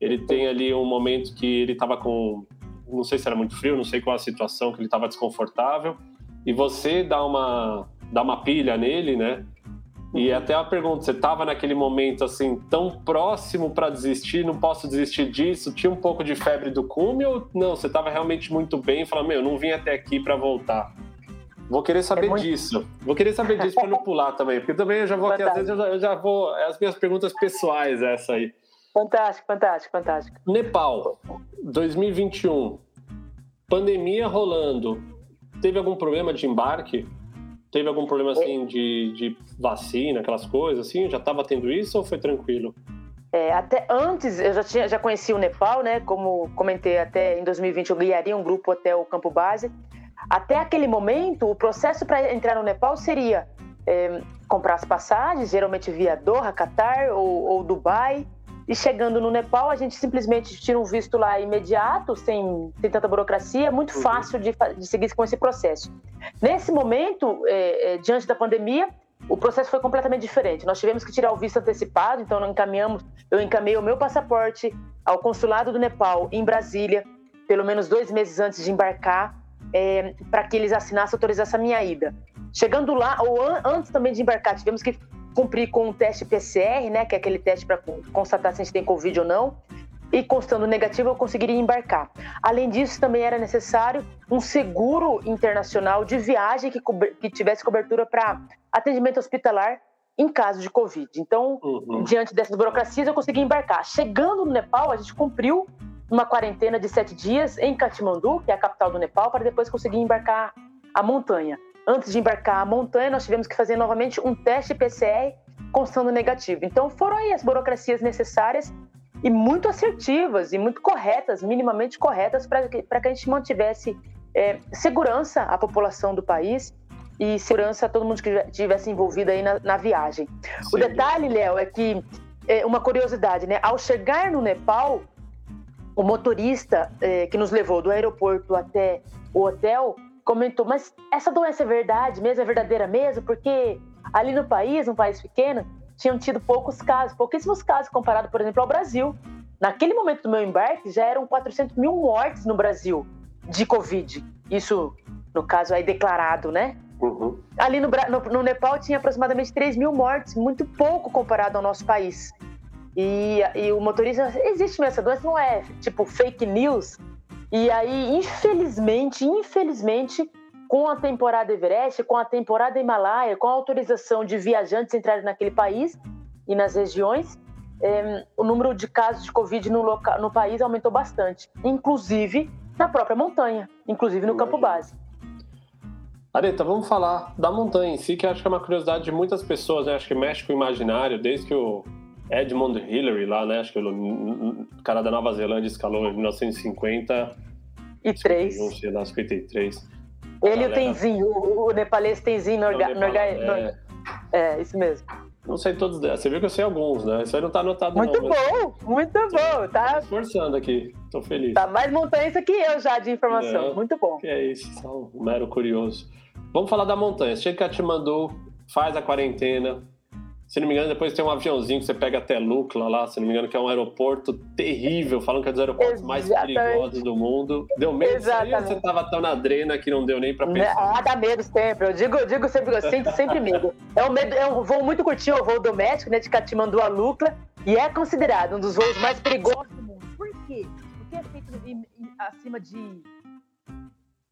Ele tem ali um momento que ele estava com, não sei se era muito frio, não sei qual a situação que ele estava desconfortável, e você dá uma dá uma pilha nele, né? E até a pergunta, você estava naquele momento assim tão próximo para desistir, não posso desistir disso? Tinha um pouco de febre do cume ou não? Você estava realmente muito bem e falou, meu, não vim até aqui para voltar. Vou querer saber é muito... disso. Vou querer saber disso para não pular também, porque também eu já vou aqui, às vezes eu já, eu já vou. É as minhas perguntas pessoais, essa aí. Fantástico, fantástico, fantástico. Nepal, 2021. Pandemia rolando. Teve algum problema de embarque? Teve algum problema assim de, de vacina, aquelas coisas assim? Já estava tendo isso ou foi tranquilo? É, até antes eu já tinha já conheci o Nepal, né? Como comentei até em 2020 eu guiaria um grupo até o campo base. Até aquele momento o processo para entrar no Nepal seria é, comprar as passagens, geralmente via Doha, Qatar ou, ou Dubai, e chegando no Nepal, a gente simplesmente tira um visto lá imediato, sem, sem tanta burocracia, muito uhum. fácil de, de, seguir com esse processo. Nesse momento, é, é, diante da pandemia, o processo foi completamente diferente. Nós tivemos que tirar o visto antecipado, então nós encaminhamos, eu encaminhei o meu passaporte ao consulado do Nepal em Brasília, pelo menos dois meses antes de embarcar, é, para que eles assinassem autorização a minha ida. Chegando lá, ou an antes também de embarcar, tivemos que cumprir com o teste PCR, né, que é aquele teste para constatar se a gente tem Covid ou não, e constando negativo eu conseguiria embarcar. Além disso, também era necessário um seguro internacional de viagem que, que tivesse cobertura para atendimento hospitalar em caso de Covid. Então, uhum. diante dessas burocracias, eu consegui embarcar. Chegando no Nepal, a gente cumpriu uma quarentena de sete dias em Katmandu, que é a capital do Nepal, para depois conseguir embarcar a montanha antes de embarcar a montanha, nós tivemos que fazer novamente um teste PCR constando negativo. Então foram aí as burocracias necessárias e muito assertivas e muito corretas, minimamente corretas, para que, que a gente mantivesse é, segurança à população do país e segurança a todo mundo que estivesse envolvido aí na, na viagem. Sim. O detalhe, Léo, é que, é uma curiosidade, né? Ao chegar no Nepal, o motorista é, que nos levou do aeroporto até o hotel comentou, mas essa doença é verdade mesmo, é verdadeira mesmo? Porque ali no país, um país pequeno, tinham tido poucos casos, pouquíssimos casos comparado, por exemplo, ao Brasil. Naquele momento do meu embarque, já eram 400 mil mortes no Brasil de Covid. Isso, no caso, aí declarado, né? Uhum. Ali no, no, no, Nepal tinha aproximadamente 3 mil mortes, muito pouco comparado ao nosso país. E, e o motorista, existe mesmo essa doença, não é tipo fake news, e aí, infelizmente, infelizmente, com a temporada Everest, com a temporada Himalaia, com a autorização de viajantes entrarem naquele país e nas regiões, é, o número de casos de Covid no, local, no país aumentou bastante, inclusive na própria montanha, inclusive no campo base. Areta, vamos falar da montanha em si, que acho que é uma curiosidade de muitas pessoas, né? Acho que mexe com o imaginário, desde que o Edmund Hillary lá, né? Acho que o cara da Nova Zelândia escalou em 1950. E três. Não sei lá, 53. Ele e o Tenzin, o, o nepalês Tenzin Norga, Norga, é... é, isso mesmo. Não sei todos. Você viu que eu sei alguns, né? Isso aí não tá anotado muito não. Muito bom, muito bom, tá? Tô esforçando aqui, tô feliz. Tá mais montanhista que eu já de informação, muito bom. Que é isso, só um mero curioso. Vamos falar da montanha. Chega Katmandu, faz a quarentena, se não me engano, depois tem um aviãozinho que você pega até Lukla lá, se não me engano, que é um aeroporto terrível, falam que é um dos aeroportos Exatamente. mais perigosos do mundo. Deu medo Exatamente. ou você tava tão na drena que não deu nem pra pensar? Ah, dá medo sempre. Eu digo, eu digo sempre, eu sinto sempre medo. É um, medo, é um voo muito curtinho, é um voo doméstico, né, de Katmandu a Lukla, e é considerado um dos voos mais perigosos do mundo. Por quê? Porque é feito acima de...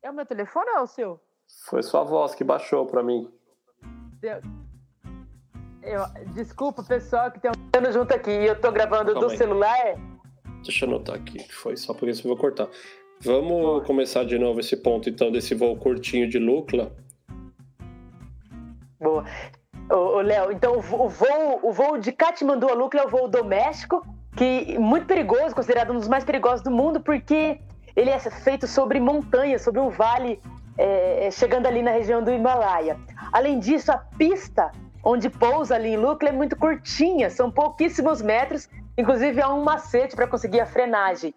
É o meu telefone ou é o seu? Foi sua voz que baixou pra mim. Deu... Eu, desculpa, pessoal, que tem um junto aqui e eu tô gravando Calma do aí. celular. Deixa eu anotar aqui, que foi só por isso eu vou cortar. Vamos começar de novo esse ponto, então, desse voo curtinho de Lucla. Boa. Ô, Léo, então o voo, o voo de Katmandu a Lucla é o voo doméstico, que muito perigoso, considerado um dos mais perigosos do mundo, porque ele é feito sobre montanha, sobre um vale, é, chegando ali na região do Himalaia. Além disso, a pista onde pousa ali em Lucla é muito curtinha, são pouquíssimos metros, inclusive há um macete para conseguir a frenagem.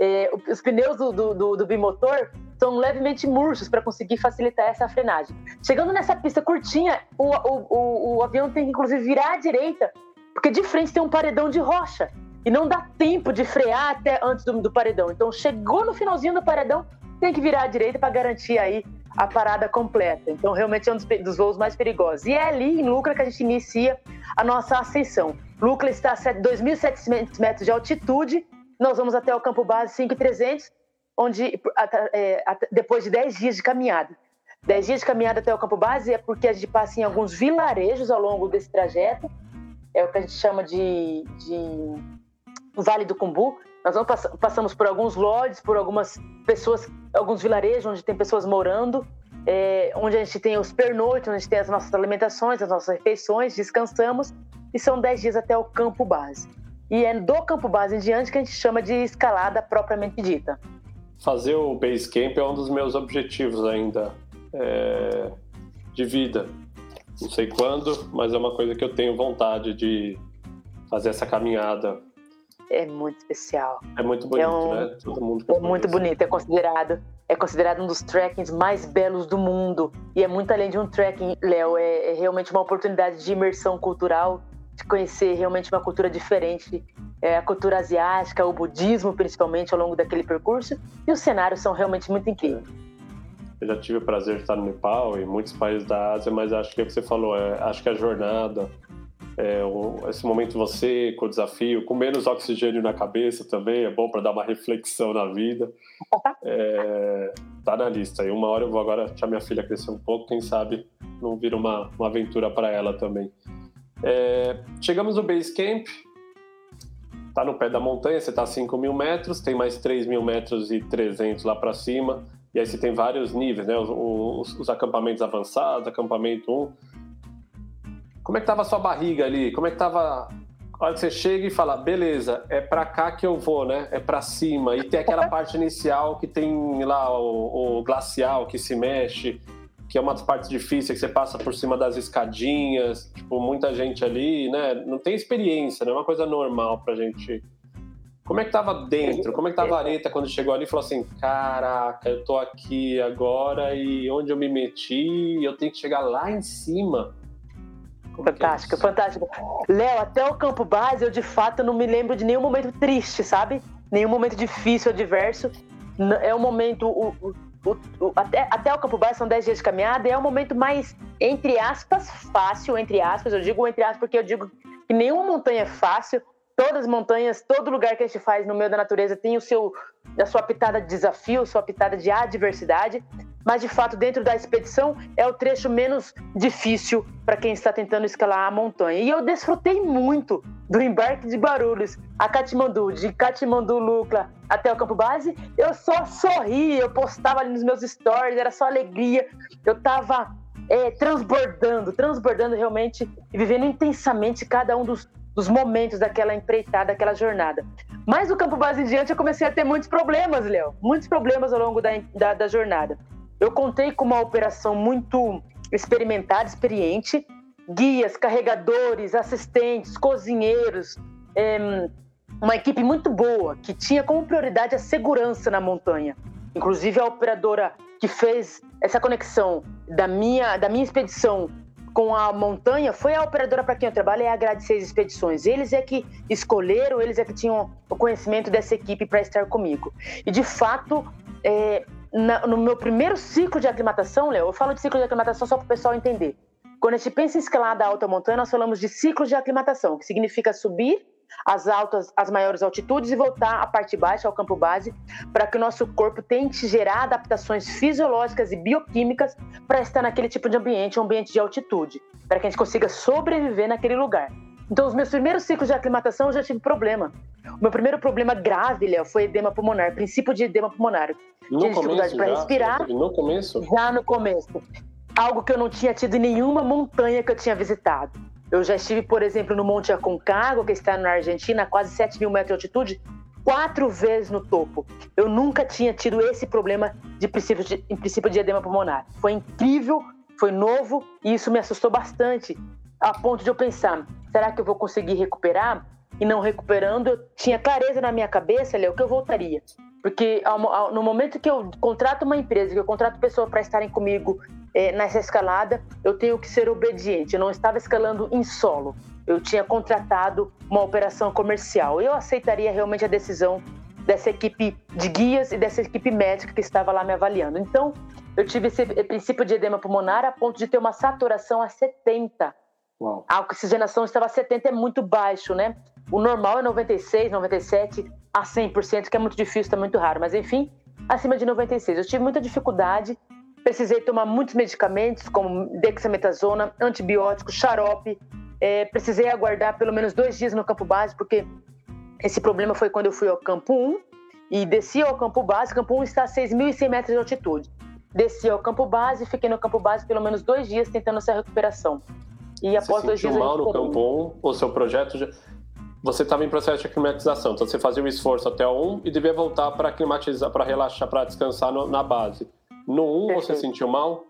É, os pneus do, do, do, do, bimotor são levemente murchos para conseguir facilitar essa frenagem. Chegando nessa pista curtinha, o, o, o, o, avião tem que inclusive virar à direita, porque de frente tem um paredão de rocha e não dá tempo de frear até antes do, do paredão. Então chegou no finalzinho do paredão, tem que virar à direita para garantir aí a parada completa. Então, realmente é um dos, dos voos mais perigosos. E é ali em Lucla que a gente inicia a nossa ascensão. Lucla está a 2.700 metros de altitude, nós vamos até o campo base 5.300, onde é, depois de 10 dias de caminhada. 10 dias de caminhada até o campo base é porque a gente passa em alguns vilarejos ao longo desse trajeto, é o que a gente chama de, de Vale do Cumbu. Nós vamos, passamos por alguns lodges, por algumas pessoas, alguns vilarejos onde tem pessoas morando, é, onde a gente tem os pernoites, onde a gente tem as nossas alimentações, as nossas refeições, descansamos, e são 10 dias até o campo base. E é do campo base em diante que a gente chama de escalada propriamente dita. Fazer o base camp é um dos meus objetivos ainda é, de vida. Não sei quando, mas é uma coisa que eu tenho vontade de fazer essa caminhada. É muito especial. É muito bonito, é um, né? Todo mundo é muito bonito, é considerado é considerado um dos trekkings mais belos do mundo. E é muito além de um trekking, Léo, é, é realmente uma oportunidade de imersão cultural de conhecer realmente uma cultura diferente, é, a cultura asiática, o budismo principalmente ao longo daquele percurso, e os cenários são realmente muito incríveis. Eu já tive o prazer de estar no Nepal e muitos países da Ásia, mas acho que é o que você falou, é, acho que a jornada, é, esse momento você com o desafio, com menos oxigênio na cabeça também, é bom para dar uma reflexão na vida. É, tá na lista. E uma hora eu vou agora deixar minha filha crescer um pouco, quem sabe não vira uma, uma aventura para ela também. É, chegamos no base camp, tá no pé da montanha, você tá a 5 mil metros, tem mais 3 mil metros e 300 lá para cima, e aí você tem vários níveis, né? Os, os, os, acampamentos avançados, acampamento 1. Como é que tava a sua barriga ali? Como é que tava a hora que você chega e fala, beleza, é para cá que eu vou, né? É para cima. E tem aquela parte inicial que tem lá o, o glacial que se mexe que é uma das partes difíceis, que você passa por cima das escadinhas, tipo, muita gente ali, né? Não tem experiência, não é uma coisa normal pra gente. Como é que tava dentro? Como é que tava a Areta quando chegou ali e falou assim: caraca, eu tô aqui agora e onde eu me meti, eu tenho que chegar lá em cima. É fantástico, é fantástico. Léo, até o campo base eu de fato não me lembro de nenhum momento triste, sabe? Nenhum momento difícil, adverso. É um momento. O, o, o, até, até o Campo Base são 10 dias de caminhada é o momento mais, entre aspas, fácil, entre aspas, eu digo entre aspas porque eu digo que nenhuma montanha é fácil, todas as montanhas, todo lugar que a gente faz no meio da natureza tem o seu, a sua pitada de desafio, sua pitada de adversidade, mas de fato dentro da expedição é o trecho menos difícil para quem está tentando escalar a montanha. E eu desfrutei muito do embarque de Guarulhos a Katmandu, de Katmandu Lucla até o campo base. Eu só sorria, eu postava ali nos meus stories, era só alegria. Eu estava é, transbordando, transbordando realmente e vivendo intensamente cada um dos, dos momentos daquela empreitada, daquela jornada. Mas do campo base em diante eu comecei a ter muitos problemas, Léo, muitos problemas ao longo da, da, da jornada. Eu contei com uma operação muito experimentada, experiente, guias, carregadores, assistentes, cozinheiros, é, uma equipe muito boa que tinha como prioridade a segurança na montanha. Inclusive a operadora que fez essa conexão da minha, da minha expedição com a montanha foi a operadora para quem eu trabalho, é a Grade 6 Expedições. Eles é que escolheram, eles é que tinham o conhecimento dessa equipe para estar comigo. E de fato, é, na, no meu primeiro ciclo de aclimatação, Léo, eu falo de ciclo de aclimatação só para o pessoal entender. Quando a gente pensa em escalada alta montanha, nós falamos de ciclo de aclimatação, que significa subir as altas, as maiores altitudes e voltar à parte baixa, ao campo base, para que o nosso corpo tente gerar adaptações fisiológicas e bioquímicas para estar naquele tipo de ambiente, um ambiente de altitude, para que a gente consiga sobreviver naquele lugar. Então, os meus primeiros ciclos de aclimatação eu já tive problema. O meu primeiro problema grave, Léo, foi edema pulmonar, princípio de edema pulmonar. No tinha dificuldade para respirar. No começo? Já no começo. Algo que eu não tinha tido em nenhuma montanha que eu tinha visitado. Eu já estive, por exemplo, no Monte Aconcagua, que está na Argentina, a quase 7 mil metros de altitude, quatro vezes no topo. Eu nunca tinha tido esse problema de princípio de, em princípio de edema pulmonar. Foi incrível, foi novo e isso me assustou bastante, a ponto de eu pensar: será que eu vou conseguir recuperar? E não recuperando, eu tinha clareza na minha cabeça, Léo, que eu voltaria. Porque no momento que eu contrato uma empresa, que eu contrato pessoas para estarem comigo é, nessa escalada, eu tenho que ser obediente. Eu não estava escalando em solo. Eu tinha contratado uma operação comercial. Eu aceitaria realmente a decisão dessa equipe de guias e dessa equipe médica que estava lá me avaliando. Então, eu tive esse princípio de edema pulmonar a ponto de ter uma saturação a 70. Uau. A oxigenação estava a 70, é muito baixo, né? O normal é 96, 97 a 100%, que é muito difícil, está muito raro. Mas enfim, acima de 96. Eu tive muita dificuldade, precisei tomar muitos medicamentos, como dexametasona, antibiótico, xarope. É, precisei aguardar pelo menos dois dias no campo base, porque esse problema foi quando eu fui ao campo 1 e desci ao campo base. Campo 1 está a 6.100 metros de altitude. Desci ao campo base, fiquei no campo base pelo menos dois dias tentando essa recuperação. E após você dois dias. mal no campo 1, o seu projeto já você estava em processo de aclimatização, então você fazia o esforço até o 1 e devia voltar para aclimatizar, para relaxar, para descansar no, na base. No 1 Perfeito. você sentiu mal?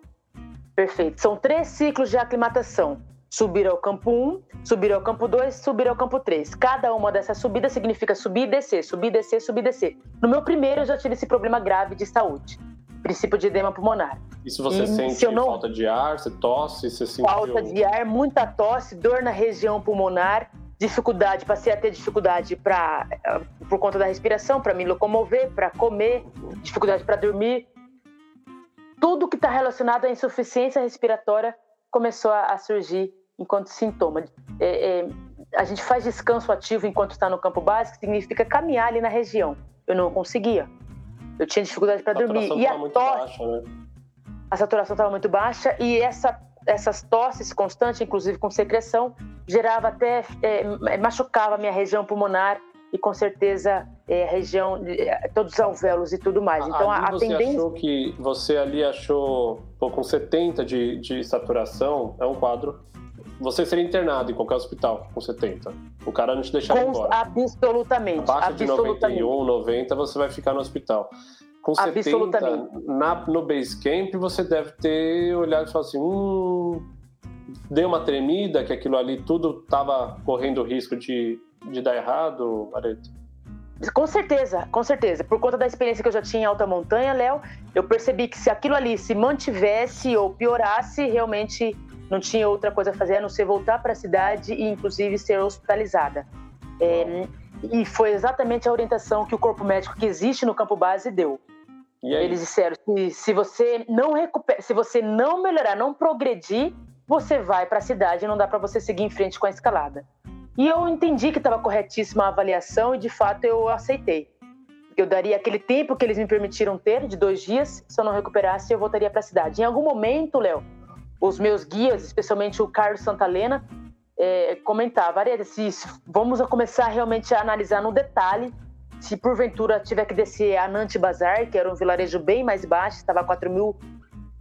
Perfeito. São três ciclos de aclimatação. Subir ao campo 1, subir ao campo 2, subir ao campo 3. Cada uma dessas subidas significa subir e descer, subir, descer, subir, descer. No meu primeiro eu já tive esse problema grave de saúde, princípio de edema pulmonar. E se você e sente se não... falta de ar, você tosse, você sentiu... Falta de ar, muita tosse, dor na região pulmonar, dificuldade, passei a ter dificuldade para eh, por conta da respiração, para me locomover, para comer, dificuldade para dormir. Tudo que está relacionado à insuficiência respiratória começou a, surgir enquanto sintoma. É, é, a gente faz descanso ativo enquanto está no campo básico, significa caminhar ali na região. Eu não conseguia. Eu tinha dificuldade para dormir. E a tosse, baixa, né? a saturação estava muito baixa e essa essas tosses constantes, inclusive com secreção, gerava até é, machucava a minha região pulmonar e com certeza é, região é, todos os alvéolos e tudo mais. Então ali a, você tendência achou que você ali achou pô, com 70 de, de saturação é um quadro você seria internado em qualquer hospital com 70. O cara não te deixaria embora. Absolutamente. Abaixo absolutamente. de 91, 90, você vai ficar no hospital com 70 na, no Basecamp, você deve ter olhado e falado assim: hum, deu uma tremida, que aquilo ali tudo estava correndo risco de, de dar errado, Areto? Com certeza, com certeza. Por conta da experiência que eu já tinha em alta montanha, Léo, eu percebi que se aquilo ali se mantivesse ou piorasse, realmente não tinha outra coisa a fazer a não ser voltar para a cidade e, inclusive, ser hospitalizada. É, e foi exatamente a orientação que o corpo médico que existe no campo base deu. Eles disseram que se você não recupera, se você não melhorar, não progredir, você vai para a cidade e não dá para você seguir em frente com a escalada. E eu entendi que estava corretíssima a avaliação e de fato eu aceitei. Eu daria aquele tempo que eles me permitiram ter, de dois dias, se eu não recuperasse, eu voltaria para a cidade. Em algum momento, Léo, os meus guias, especialmente o Carlos Santalena, é, comentava, se vamos começar realmente a analisar no detalhe se porventura tiver que descer a Nantes Bazar, que era um vilarejo bem mais baixo, estava a 4 mil,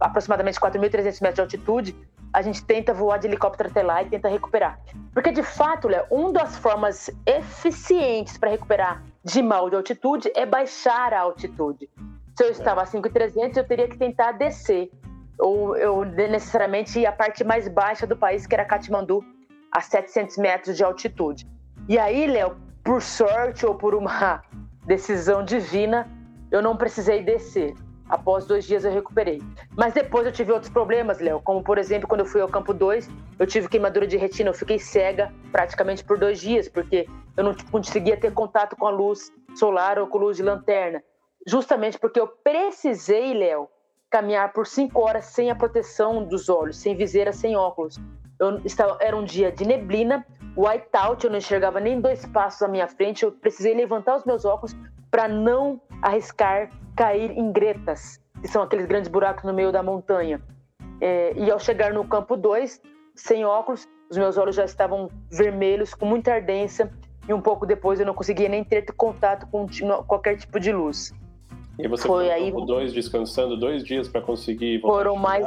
aproximadamente 4.300 metros de altitude, a gente tenta voar de helicóptero até lá e tenta recuperar. Porque, de fato, Léo, uma das formas eficientes para recuperar de mal de altitude é baixar a altitude. Se eu estava a 5.300, eu teria que tentar descer. Ou eu necessariamente ir à parte mais baixa do país, que era Katmandu, a 700 metros de altitude. E aí, Léo, por sorte ou por uma decisão divina, eu não precisei descer. Após dois dias eu recuperei. Mas depois eu tive outros problemas, Léo. Como, por exemplo, quando eu fui ao campo 2, eu tive queimadura de retina. Eu fiquei cega praticamente por dois dias, porque eu não conseguia ter contato com a luz solar ou com luz de lanterna. Justamente porque eu precisei, Léo, caminhar por cinco horas sem a proteção dos olhos, sem viseira, sem óculos. Eu estava, era um dia de neblina, whiteout, eu não enxergava nem dois passos à minha frente, eu precisei levantar os meus óculos para não arriscar cair em gretas, que são aqueles grandes buracos no meio da montanha. É, e ao chegar no campo 2, sem óculos, os meus olhos já estavam vermelhos, com muita ardência, e um pouco depois eu não conseguia nem ter contato com qualquer tipo de luz. E você foi, aí campo 2 descansando dois dias para conseguir voltar Foram mais.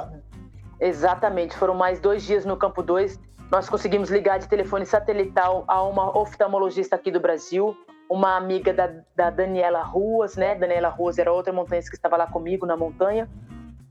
Exatamente, foram mais dois dias no campo 2 nós conseguimos ligar de telefone satelital a uma oftalmologista aqui do Brasil, uma amiga da, da Daniela Ruas, né? Daniela Ruas era outra montanhista que estava lá comigo na montanha.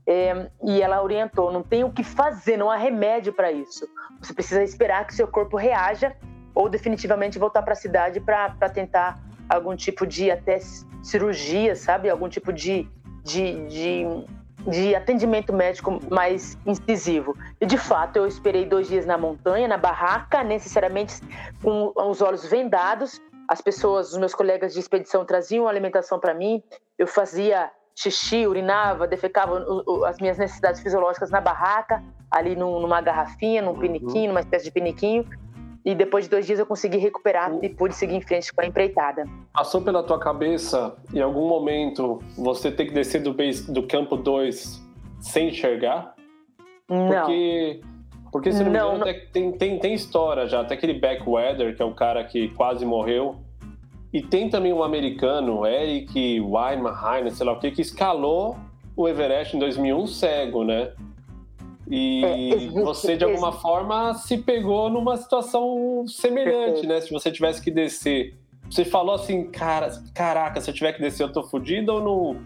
É, e ela orientou: não tem o que fazer, não há remédio para isso. Você precisa esperar que seu corpo reaja ou definitivamente voltar para a cidade para tentar algum tipo de até cirurgia, sabe? Algum tipo de, de, de de atendimento médico mais incisivo. E de fato, eu esperei dois dias na montanha, na barraca, necessariamente com os olhos vendados. As pessoas, os meus colegas de expedição traziam alimentação para mim. Eu fazia xixi, urinava, defecava as minhas necessidades fisiológicas na barraca, ali numa garrafinha, num uhum. piniquinho, numa espécie de piniquinho. E depois de dois dias eu consegui recuperar e pude seguir em frente com a empreitada. Passou pela tua cabeça, em algum momento, você ter que descer do, base, do campo 2 sem enxergar? Não. Porque, porque se não, não, me engano, não... Tem, tem, tem história já. Até aquele Backweather, que é o cara que quase morreu, e tem também um americano, Eric Weinheim, sei lá o que, que escalou o Everest em 2001 cego, né? E é, você, de alguma forma, se pegou numa situação semelhante, né? Se você tivesse que descer. Você falou assim, cara, caraca, se eu tiver que descer, eu tô fudido ou não?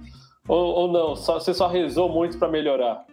Ou, ou não? Só, você só rezou muito para melhorar?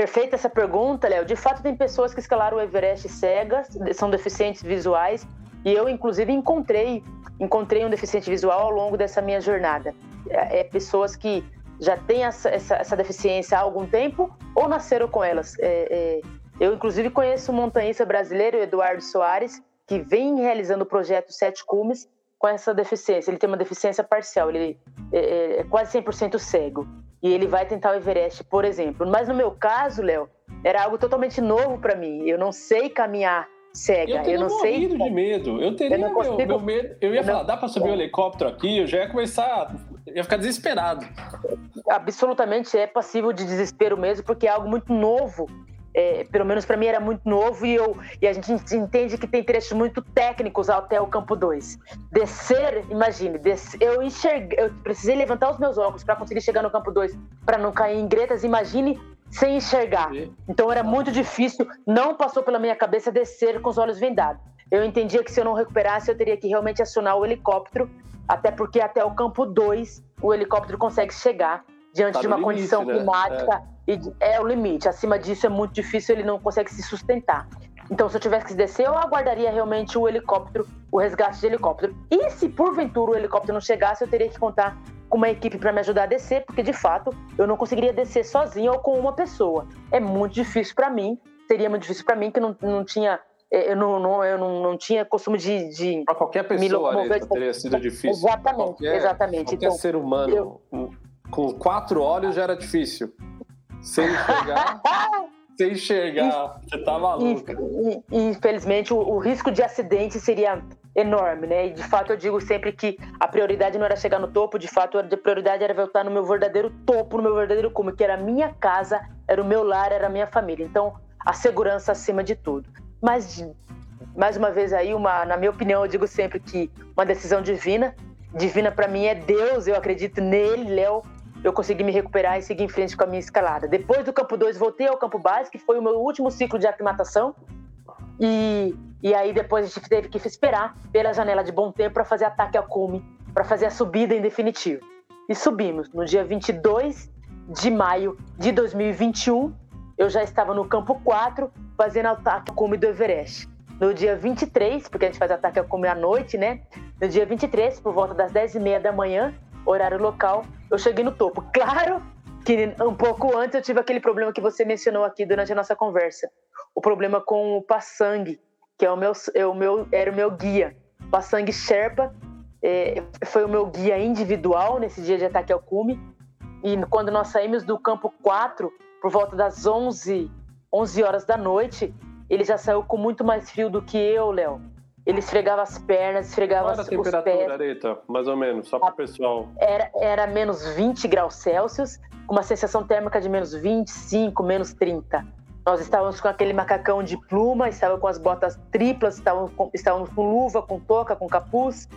Perfeita essa pergunta, Léo. De fato, tem pessoas que escalaram o Everest cegas, são deficientes visuais, e eu, inclusive, encontrei encontrei um deficiente visual ao longo dessa minha jornada. É, é pessoas que já têm essa, essa, essa, deficiência há algum tempo ou nasceram com elas. É, é, eu, inclusive, conheço um montanhista brasileiro, Eduardo Soares, que vem realizando o projeto Sete Cumes com essa deficiência. Ele tem uma deficiência parcial, ele é, é, é quase 100% cego. E ele vai tentar o Everest, por exemplo. Mas no meu caso, Léo, era algo totalmente novo para mim. Eu não sei caminhar cega. Eu, eu não sei. de medo. Eu teria eu consigo... meu, meu, medo. Eu ia eu falar, não... dá para subir o um helicóptero aqui? Eu já ia começar. ia ficar desesperado. Absolutamente é passível de desespero mesmo, porque é algo muito novo. É, pelo menos para mim era muito novo e, eu, e a gente entende que tem trechos muito técnicos até o campo 2. Descer, imagine, descer, eu enxerguei, eu precisei levantar os meus óculos para conseguir chegar no campo 2 para não cair em gretas. Imagine sem enxergar. Então era muito difícil, não passou pela minha cabeça descer com os olhos vendados. Eu entendia que se eu não recuperasse, eu teria que realmente acionar o helicóptero, até porque até o campo 2 o helicóptero consegue chegar diante tá de uma limite, condição né? climática é. e é o limite. Acima disso é muito difícil, ele não consegue se sustentar. Então, se eu tivesse que descer, eu aguardaria realmente o helicóptero, o resgate de helicóptero. E se porventura o helicóptero não chegasse, eu teria que contar com uma equipe para me ajudar a descer, porque de fato eu não conseguiria descer sozinho ou com uma pessoa. É muito difícil para mim, seria muito difícil para mim que não, não tinha é, eu não, não, eu não, não tinha costume de. de para qualquer pessoa, Areta, teria sido difícil. Exatamente, qualquer, exatamente. Qualquer então, ser humano eu... com quatro olhos já era difícil. Sem enxergar. sem enxergar, você tá maluco. Infelizmente, o, o risco de acidente seria enorme, né? E de fato eu digo sempre que a prioridade não era chegar no topo, de fato a prioridade era voltar no meu verdadeiro topo, no meu verdadeiro cume, que era a minha casa, era o meu lar, era a minha família. Então, a segurança acima de tudo. Mas mais uma vez aí, uma, na minha opinião, eu digo sempre que uma decisão divina, divina para mim é Deus, eu acredito nele, Léo, eu consegui me recuperar e seguir em frente com a minha escalada. Depois do campo 2, voltei ao campo base, que foi o meu último ciclo de aclimatação. E e aí depois a gente teve que esperar pela janela de bom tempo para fazer ataque ao cume, para fazer a subida em definitivo. E subimos. No dia 22 de maio de 2021, eu já estava no campo 4 fazendo ataque ao cume do Everest. No dia 23, porque a gente faz ataque ao cume à noite, né? No dia 23, por volta das 10h30 da manhã, horário local, eu cheguei no topo. Claro que um pouco antes eu tive aquele problema que você mencionou aqui durante a nossa conversa. O problema com o passangue, que é o meu, é o meu, era o meu guia. Passang Sherpa é, foi o meu guia individual nesse dia de ataque ao cume. E quando nós saímos do campo 4, por volta das 11, 11 horas da noite, ele já saiu com muito mais frio do que eu, Léo. Ele esfregava as pernas, esfregava Qual era a temperatura, Areta, mais ou menos, só para o pessoal. Era, era menos 20 graus Celsius, com uma sensação térmica de menos 25, menos 30. Nós estávamos com aquele macacão de pluma, estávamos com as botas triplas, estávamos com, estávamos com luva, com touca, com capuz,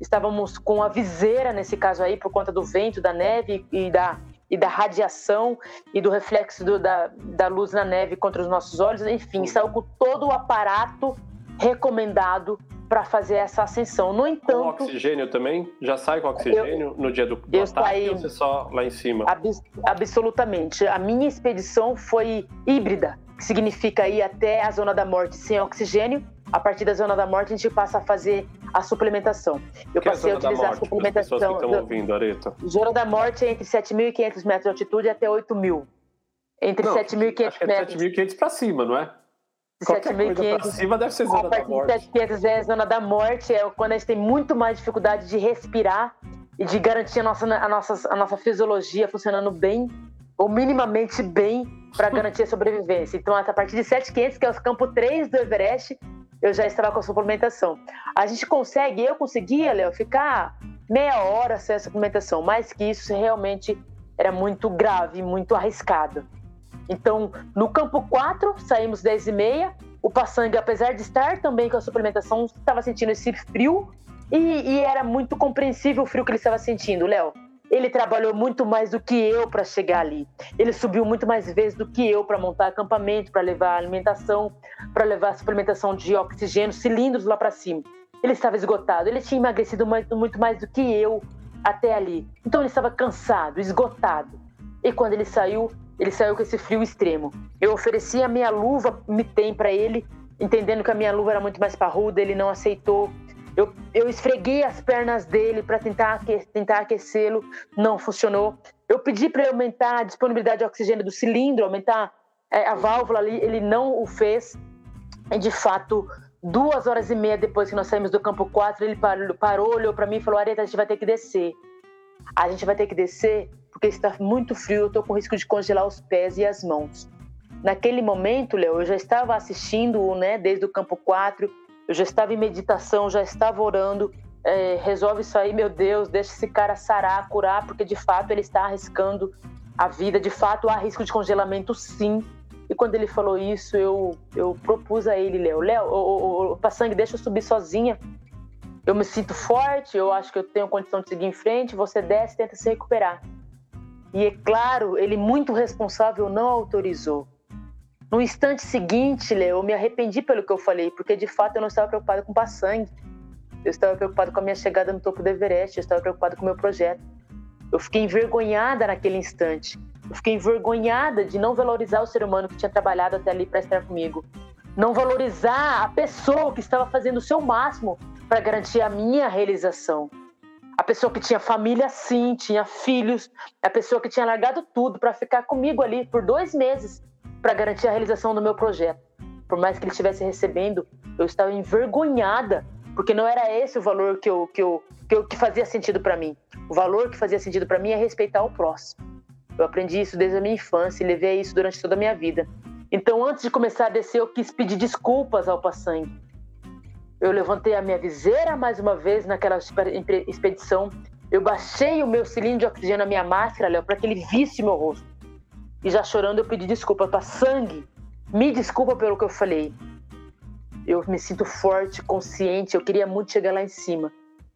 estávamos com a viseira, nesse caso aí, por conta do vento, da neve e da, e da radiação e do reflexo do, da, da luz na neve contra os nossos olhos. Enfim, estava com todo o aparato recomendado para fazer essa ascensão. No entanto. Com oxigênio também? Já sai com oxigênio eu, no dia do, do eu ataque saí, ou você só lá em cima? Abs, absolutamente. A minha expedição foi híbrida, que significa ir até a zona da morte sem oxigênio. A partir da zona da morte, a gente passa a fazer a suplementação. Eu que é passei é a, a utilizar morte, a suplementação. As pessoas que estão ouvindo, Areta. Zona da morte é entre 7.500 metros de altitude e até 8.000. Entre 7.500 é metros. 7.500 para cima, não é? 7.500. cima deve ser zona da morte. 7.500 é zona da morte, é quando a gente tem muito mais dificuldade de respirar e de garantir a nossa, a nossa, a nossa fisiologia funcionando bem, ou minimamente bem, para garantir a sobrevivência. Então, a partir de 7,500, que é o campo 3 do Everest, eu já estava com a suplementação. A gente consegue, eu conseguia, Léo, ficar meia hora sem a suplementação. Mais que isso, realmente era muito grave, muito arriscado. Então, no campo 4, saímos 10 e meia. O Passangue, apesar de estar também com a suplementação, estava sentindo esse frio e, e era muito compreensível o frio que ele estava sentindo, Léo. Ele trabalhou muito mais do que eu para chegar ali. Ele subiu muito mais vezes do que eu para montar acampamento, para levar alimentação, para levar suplementação de oxigênio, cilindros lá para cima. Ele estava esgotado. Ele tinha emagrecido muito mais do que eu até ali. Então ele estava cansado, esgotado. E quando ele saiu, ele saiu com esse frio extremo. Eu ofereci a minha luva, me tem para ele, entendendo que a minha luva era muito mais parruda, ele não aceitou. Eu, eu esfreguei as pernas dele para tentar, tentar aquecê-lo, não funcionou. Eu pedi para ele aumentar a disponibilidade de oxigênio do cilindro, aumentar é, a válvula ali, ele não o fez. E de fato, duas horas e meia depois que nós saímos do campo 4, ele parou, parou olhou para mim e falou: Areta, a gente vai ter que descer. A gente vai ter que descer porque está muito frio, eu estou com risco de congelar os pés e as mãos. Naquele momento, Léo, eu já estava assistindo, né, desde o campo 4, eu já estava em meditação, já estava orando. É, resolve isso aí, meu Deus, deixa esse cara sarar, curar, porque de fato ele está arriscando a vida. De fato, há risco de congelamento, sim. E quando ele falou isso, eu, eu propus a ele, Léo, Léo, o, sangue, deixa eu subir sozinha. Eu me sinto forte, eu acho que eu tenho condição de seguir em frente. Você desce, tenta se recuperar. E é claro, ele muito responsável não autorizou. No instante seguinte, Leo, eu me arrependi pelo que eu falei, porque de fato eu não estava preocupado com sangue. Eu estava preocupado com a minha chegada no topo do Everest, eu estava preocupado com o meu projeto. Eu fiquei envergonhada naquele instante. Eu fiquei envergonhada de não valorizar o ser humano que tinha trabalhado até ali para estar comigo. Não valorizar a pessoa que estava fazendo o seu máximo para garantir a minha realização. A pessoa que tinha família, sim, tinha filhos. A pessoa que tinha largado tudo para ficar comigo ali por dois meses para garantir a realização do meu projeto. Por mais que ele estivesse recebendo, eu estava envergonhada, porque não era esse o valor que eu que eu que, eu, que fazia sentido para mim. O valor que fazia sentido para mim é respeitar o próximo. Eu aprendi isso desde a minha infância e levei isso durante toda a minha vida. Então, antes de começar a descer, eu quis pedir desculpas ao Passangue. Eu levantei a minha viseira mais uma vez naquela expedição. Eu baixei o meu cilindro de oxigênio na minha máscara, Léo, para que ele visse meu rosto. E já chorando, eu pedi desculpa para sangue. Me desculpa pelo que eu falei. Eu me sinto forte, consciente, eu queria muito chegar lá em cima.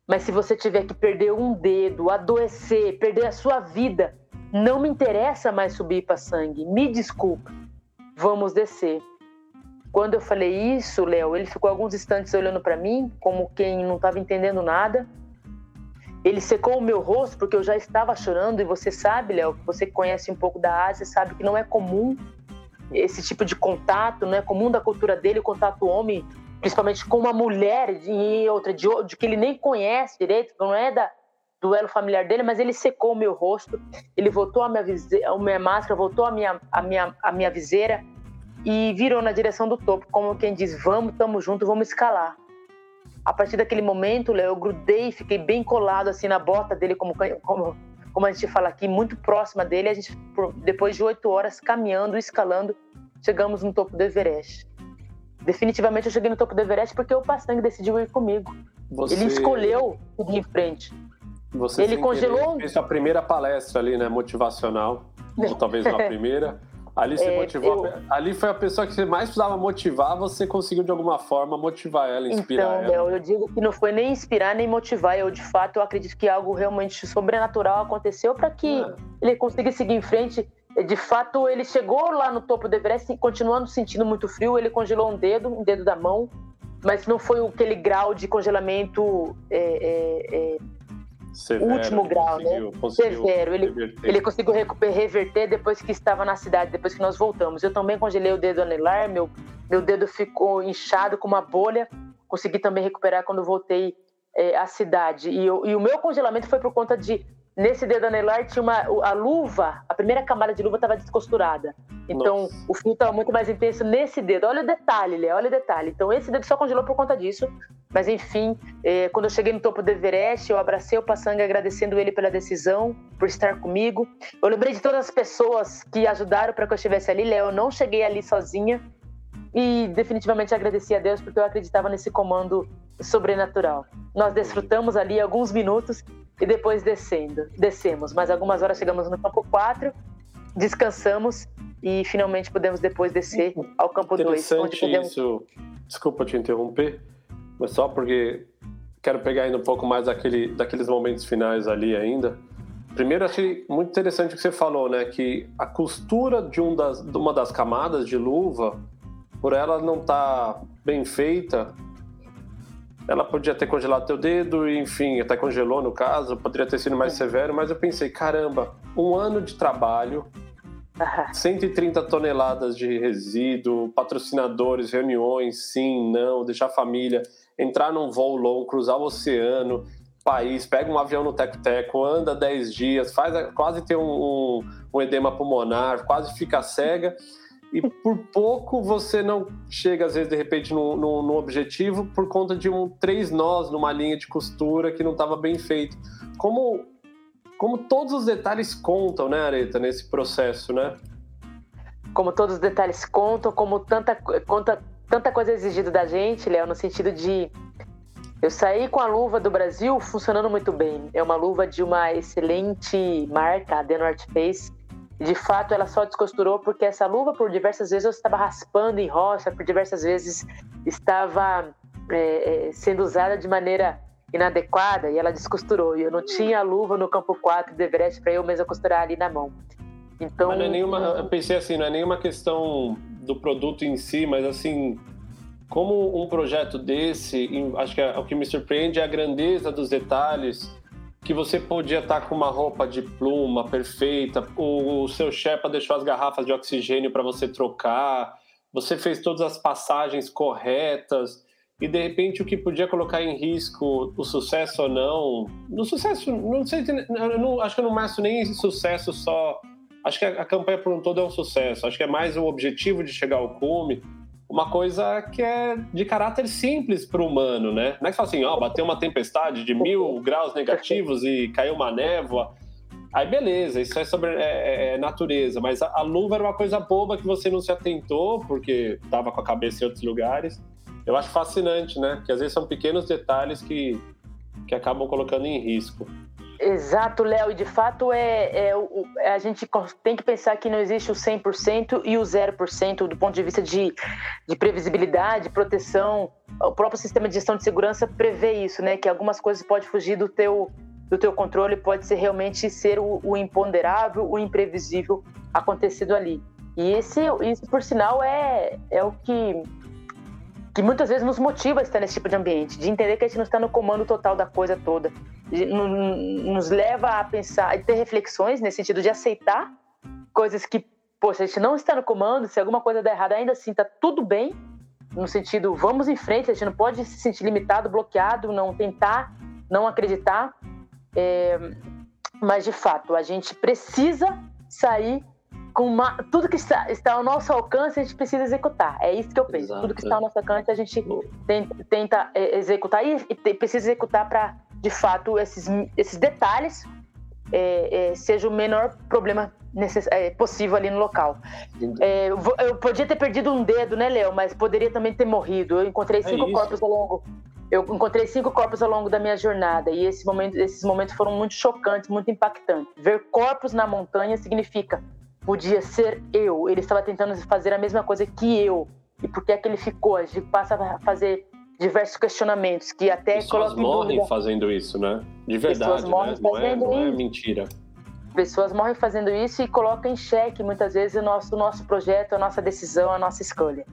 Mas se você tiver que perder um dedo, adoecer, perder a sua vida, não me interessa mais subir para sangue. Me desculpa. Vamos descer. Quando eu falei isso, Léo, ele ficou alguns instantes olhando para mim, como quem não estava entendendo nada. Ele secou o meu rosto porque eu já estava chorando e você sabe, Léo, você conhece um pouco da Ásia, sabe que não é comum esse tipo de contato, não é comum da cultura dele o contato homem, principalmente com uma mulher e outra de, de que ele nem conhece direito, não é da duelo familiar dele, mas ele secou o meu rosto, ele voltou a minha, a minha máscara, voltou a minha, a, minha, a minha viseira e virou na direção do topo, como quem diz, vamos, tamo junto, vamos escalar. A partir daquele momento, Léo, eu grudei, fiquei bem colado assim na bota dele, como, como, como a gente fala aqui, muito próxima dele. A gente, depois de oito horas caminhando, escalando, chegamos no topo do Everest. Definitivamente eu cheguei no topo do Everest porque o Pastang decidiu ir comigo. Você... Ele escolheu ir em frente. Você ele congelou. Fez a primeira palestra ali, né, motivacional, ou talvez a primeira. Ali você é, motivou. Eu... Ali foi a pessoa que você mais precisava motivar, você conseguiu de alguma forma motivar ela, inspirar então, ela. eu digo que não foi nem inspirar nem motivar. Eu, de fato, eu acredito que algo realmente sobrenatural aconteceu para que é. ele consiga seguir em frente. De fato, ele chegou lá no topo do Everest, continuando sentindo muito frio. Ele congelou um dedo, um dedo da mão, mas não foi aquele grau de congelamento é, é, é Severo, último grau, né? Conseguiu Severo. Ele, ele conseguiu reverter depois que estava na cidade, depois que nós voltamos. Eu também congelei o dedo anelar, meu, meu dedo ficou inchado com uma bolha. Consegui também recuperar quando voltei é, à cidade. E, eu, e o meu congelamento foi por conta de nesse dedo anelar tinha uma a luva, a primeira camada de luva estava descosturada. Então Nossa. o fio estava muito mais intenso nesse dedo. Olha o detalhe, Lê, olha o detalhe. Então esse dedo só congelou por conta disso. Mas enfim, eh, quando eu cheguei no topo do Everest, eu abracei o Passanga agradecendo ele pela decisão, por estar comigo. Eu lembrei de todas as pessoas que ajudaram para que eu estivesse ali, Léo. Eu não cheguei ali sozinha. E definitivamente agradeci a Deus porque eu acreditava nesse comando sobrenatural. Nós desfrutamos ali alguns minutos e depois descendo, descemos. Mas algumas horas chegamos no campo 4, descansamos e finalmente podemos depois descer ao campo 2. Interessante isso. Desculpa te interromper, mas só porque quero pegar ainda um pouco mais daquele, daqueles momentos finais ali ainda. Primeiro, achei muito interessante o que você falou, né? Que a costura de, um das, de uma das camadas de luva, por ela não estar tá bem feita, ela podia ter congelado teu dedo, enfim, até congelou no caso, poderia ter sido mais severo, mas eu pensei, caramba, um ano de trabalho, 130 toneladas de resíduo, patrocinadores, reuniões, sim, não, deixar a família, entrar num voo longo, cruzar o oceano, país, pega um avião no teco-teco, anda 10 dias, faz quase ter um, um, um edema pulmonar, quase fica cega e por pouco você não chega, às vezes, de repente, no, no, no, objetivo por conta de um três nós numa linha de costura que não estava bem feito. Como, como todos os detalhes contam, né, Areta, nesse processo, né? Como todos os detalhes contam, como tanta, conta, tanta coisa exigida da gente, Léo, no sentido de eu saí com a luva do Brasil funcionando muito bem. É uma luva de uma excelente marca, a The North Face, de fato, ela só descosturou porque essa luva, por diversas vezes, eu estava raspando em roça, por diversas vezes estava é, é sendo usada de maneira inadequada e ela descosturou. E eu não tinha a luva no campo 4 do Everest para eu mesma costurar ali na mão. Então, não é nenhuma, eu pensei assim, não é nenhuma questão do produto em si, mas assim, como um projeto desse, acho que é, o que me surpreende é a grandeza dos detalhes que você podia estar com uma roupa de pluma perfeita, o, seu Sherpa deixou as garrafas de oxigênio para você trocar, você fez todas as passagens corretas e de repente o que podia colocar em risco o sucesso ou não, no sucesso, não sei, não, acho que eu não meço nem sucesso só, acho que a, a campanha por um todo é um sucesso, acho que é mais o objetivo de chegar ao cume uma coisa que é de caráter simples para o humano, né? Não é que fala assim, ó, bateu uma tempestade de mil graus negativos e caiu uma névoa. Aí beleza, isso é sobre é, é, é natureza, mas a, a, luva era uma coisa boba que você não se atentou porque estava com a cabeça em outros lugares. Eu acho fascinante, né? Que às vezes são pequenos detalhes que, que acabam colocando em risco. Exato, Léo, e de fato é, é, é, a gente tem que pensar que não existe o 100% e o 0% do ponto de vista de, de previsibilidade, proteção. O próprio sistema de gestão de segurança prevê isso, né? Que algumas coisas podem fugir do teu, do teu controle, pode ser realmente ser o, o imponderável, o imprevisível acontecido ali. E esse, isso, por sinal, é, é o que que muitas vezes nos motiva a estar nesse tipo de ambiente, de entender que a gente não está no comando total da coisa toda, nos leva a pensar e ter reflexões nesse sentido de aceitar coisas que, poxa, a gente não está no comando, se alguma coisa der errado, ainda assim está tudo bem, no sentido, vamos em frente, a gente não pode se sentir limitado, bloqueado, não tentar, não acreditar, é, mas de fato, a gente precisa sair com uma, tudo que está, está ao nosso alcance, a gente precisa executar. É isso que eu penso. Exato. Tudo que está ao nosso alcance, a gente tenta, tenta é, executar e, e precisa executar para de fato, esses, esses detalhes é, é, seja o menor problema necess... é, possível ali no local. É, eu podia ter perdido um dedo, né, Léo? Mas poderia também ter morrido. Eu encontrei é cinco corpos ao longo. Eu encontrei cinco corpos ao longo da minha jornada e esse momento, esses momentos foram muito chocantes, muito impactantes. Ver corpos na montanha significa podia ser eu. Ele estava tentando fazer a mesma coisa que eu. E por que é que ele ficou? A gente passa a fazer diversos questionamentos que até Pessoas morrem dúvida. fazendo isso, né? De verdade, né? não, é, não é mentira. Pessoas morrem fazendo isso e colocam em xeque muitas vezes o nosso, o nosso projeto, a nossa decisão, a nossa escolha.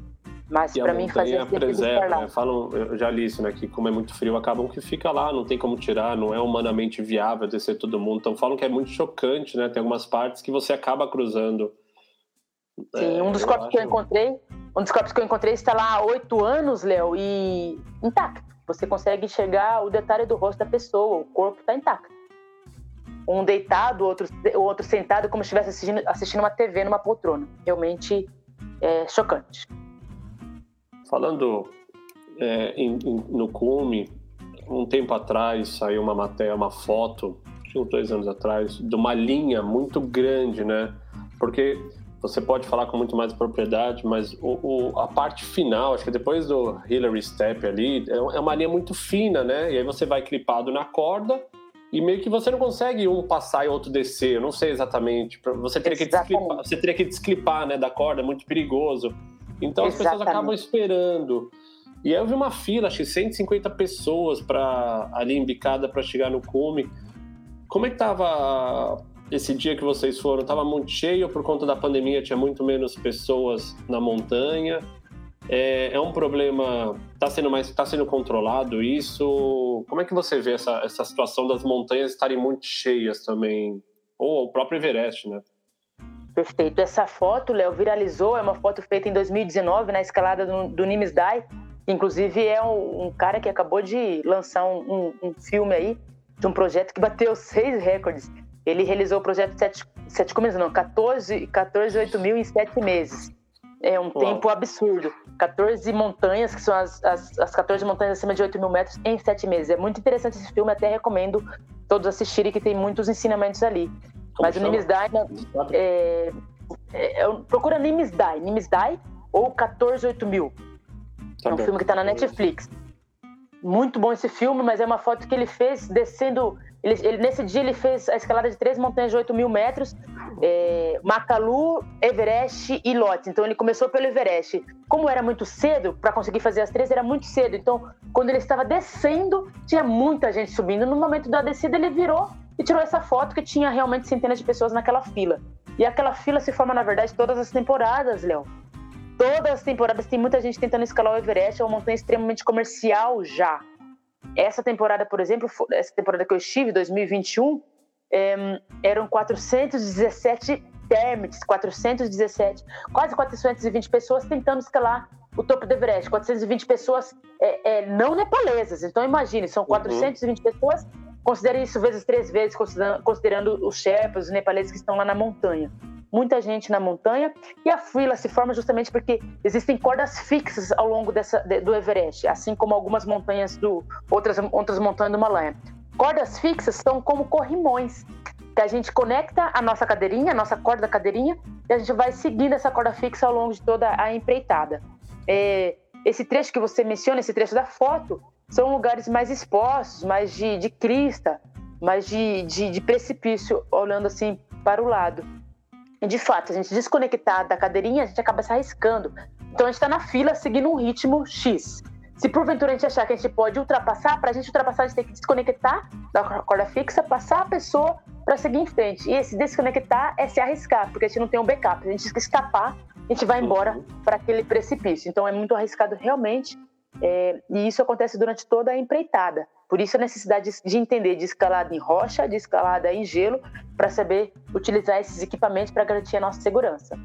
Mas para mim fazer preserva, né? Falam, eu já li isso, né? Que como é muito frio, acabam que fica lá, não tem como tirar, não é humanamente viável descer todo mundo. Então falam que é muito chocante, né? Tem algumas partes que você acaba cruzando. Sim, é, um dos corpos acho... que eu encontrei um dos corpos que eu encontrei está lá há oito anos, Léo, e intacto. Você consegue enxergar o detalhe do rosto da pessoa, o corpo está intacto. um deitado, o outro, outro sentado, como se estivesse assistindo, assistindo uma TV numa poltrona. Realmente é, chocante. Falando é, em, em, no cume, um tempo atrás saiu uma matéria, uma foto, uns dois anos atrás, de uma linha muito grande, né? Porque você pode falar com muito mais propriedade, mas o, o, a parte final, acho que depois do Hillary Step ali, é, é uma linha muito fina, né? E aí você vai clipado na corda e meio que você não consegue um passar e outro descer. Eu não sei exatamente. Você teria que desclipar, você teria que desclipar, né, da corda, é muito perigoso. Então as pessoas acabam esperando. E aí eu vi uma fila, acho que 150 pessoas para ali embicada para chegar no cume. Como é que tava esse dia que vocês foram? Tava muito cheio por conta da pandemia, tinha muito menos pessoas na montanha. É, é um problema, está sendo mais, está sendo controlado isso? Como é que você vê essa, essa situação das montanhas estarem muito cheias também? Ou o próprio Everest, né? Perfeito. Essa foto, Léo, viralizou. É uma foto feita em 2019 na escalada do, do Nimsdai Inclusive, é um, um, cara que acabou de lançar um, um, um, filme aí de um projeto que bateu seis recordes. Ele realizou o projeto sete, sete meses, não, 14, 14 8 mil em sete meses. É um Uau. tempo absurdo. 14 montanhas, que são as, as, as 14 montanhas acima de 8 mil metros, em sete meses. É muito interessante esse filme, até recomendo todos assistirem, que tem muitos ensinamentos ali. Como Mas chama? o Nimisdai. É, é, é, procura Nimisdai, Nimisdai ou 14 8 mil. Tá é um bom. filme que está na Netflix. Muito bom esse filme, mas é uma foto que ele fez descendo. Ele, ele, nesse dia ele fez a escalada de três montanhas de 8 mil metros, é, Makalu, Everest e Lhotse. Então ele começou pelo Everest. Como era muito cedo, para conseguir fazer as três era muito cedo. Então, quando ele estava descendo, tinha muita gente subindo. No momento da descida, ele virou e tirou essa foto que tinha realmente centenas de pessoas naquela fila. E aquela fila se forma, na verdade, todas as temporadas, Léo todas as temporadas tem muita gente tentando escalar o Everest, é uma montanha extremamente comercial já. Essa temporada, por exemplo, essa temporada que eu estive, 2021, é, eram 417 termites, 417, quase 420 pessoas tentando escalar o topo do Everest. 420 pessoas é, é, não nepalesas. Então imagine, são 420 uhum. pessoas. Considere isso vezes três vezes, considerando, os Sherpas, os nepaleses que estão lá na montanha muita gente na montanha e a fila se forma justamente porque existem cordas fixas ao longo dessa, do Everest, assim como algumas montanhas do outras outras montanhas do Himalaia. Cordas fixas são como corrimões que a gente conecta a nossa cadeirinha, a nossa corda da cadeirinha, e a gente vai seguindo essa corda fixa ao longo de toda a empreitada. É, esse trecho que você menciona, esse trecho da foto, são lugares mais expostos, mais de, de crista, mais de, de, de precipício, olhando assim para o lado. E de fato, a gente desconectar da cadeirinha, a gente acaba se arriscando. Então a gente está na fila seguindo um ritmo X. Se porventura a gente achar que a gente pode ultrapassar, para a gente ultrapassar, a gente tem que desconectar da corda fixa, passar a pessoa para seguir em frente. E esse desconectar é se arriscar, porque a gente não tem um backup. A gente escapar, a gente vai embora uhum. para aquele precipício. Então é muito arriscado realmente. É, e isso acontece durante toda a empreitada. Por isso a necessidade de entender de escalada em rocha, de escalada em gelo, para saber utilizar esses equipamentos para garantir a nossa segurança.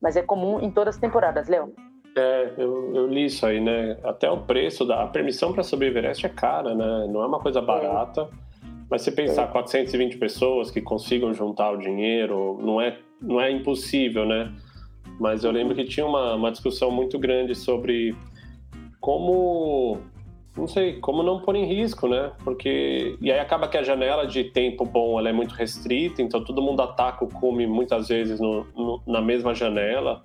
Mas é comum em todas as temporadas, Léo. É, eu, eu, li isso aí, né? Até o preço da permissão para subir Everest é cara, né? Não é uma coisa barata. É. Mas se pensar é. 420 pessoas que consigam juntar o dinheiro, não é, não é impossível, né? Mas eu lembro que tinha uma, uma discussão muito grande sobre como não sei, como não pôr em risco, né? Porque. E aí acaba que a janela de tempo bom ela é muito restrita, então todo mundo ataca o cume muitas vezes no, no, na mesma janela.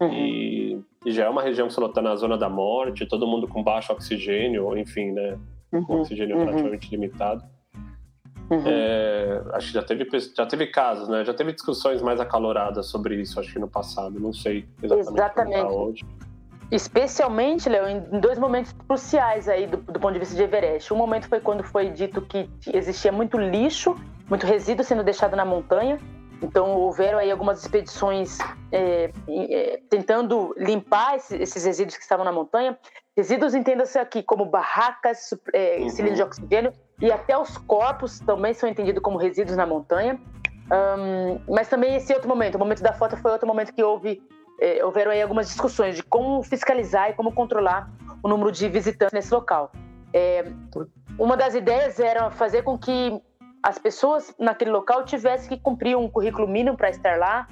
Uhum. E, e, já é uma região que você está na zona da morte, todo mundo com baixo oxigênio, enfim, né? Uhum. Com oxigênio uhum. praticamente limitado. Uhum. É, acho que já teve, já teve casos, né? Já teve discussões mais acaloradas sobre isso, acho que no passado. Não sei exatamente, tá exatamente. como está hoje. Especialmente, Léo, em dois momentos cruciais aí do, do, ponto de vista de Everest. Um momento foi quando foi dito que existia muito lixo, muito resíduo sendo deixado na montanha. Então houveram aí algumas expedições é, é, tentando limpar esses, esses, resíduos que estavam na montanha. Resíduos entenda-se aqui como barracas, é, uhum. cilindros de oxigênio e até os corpos também são entendidos como resíduos na montanha. Um, mas também esse outro momento, o momento da foto foi outro momento que houve é, houveram aí algumas discussões de como fiscalizar e como controlar o número de visitantes nesse local. É, uma das ideias era fazer com que as pessoas naquele local tivessem que cumprir um currículo mínimo para estar lá,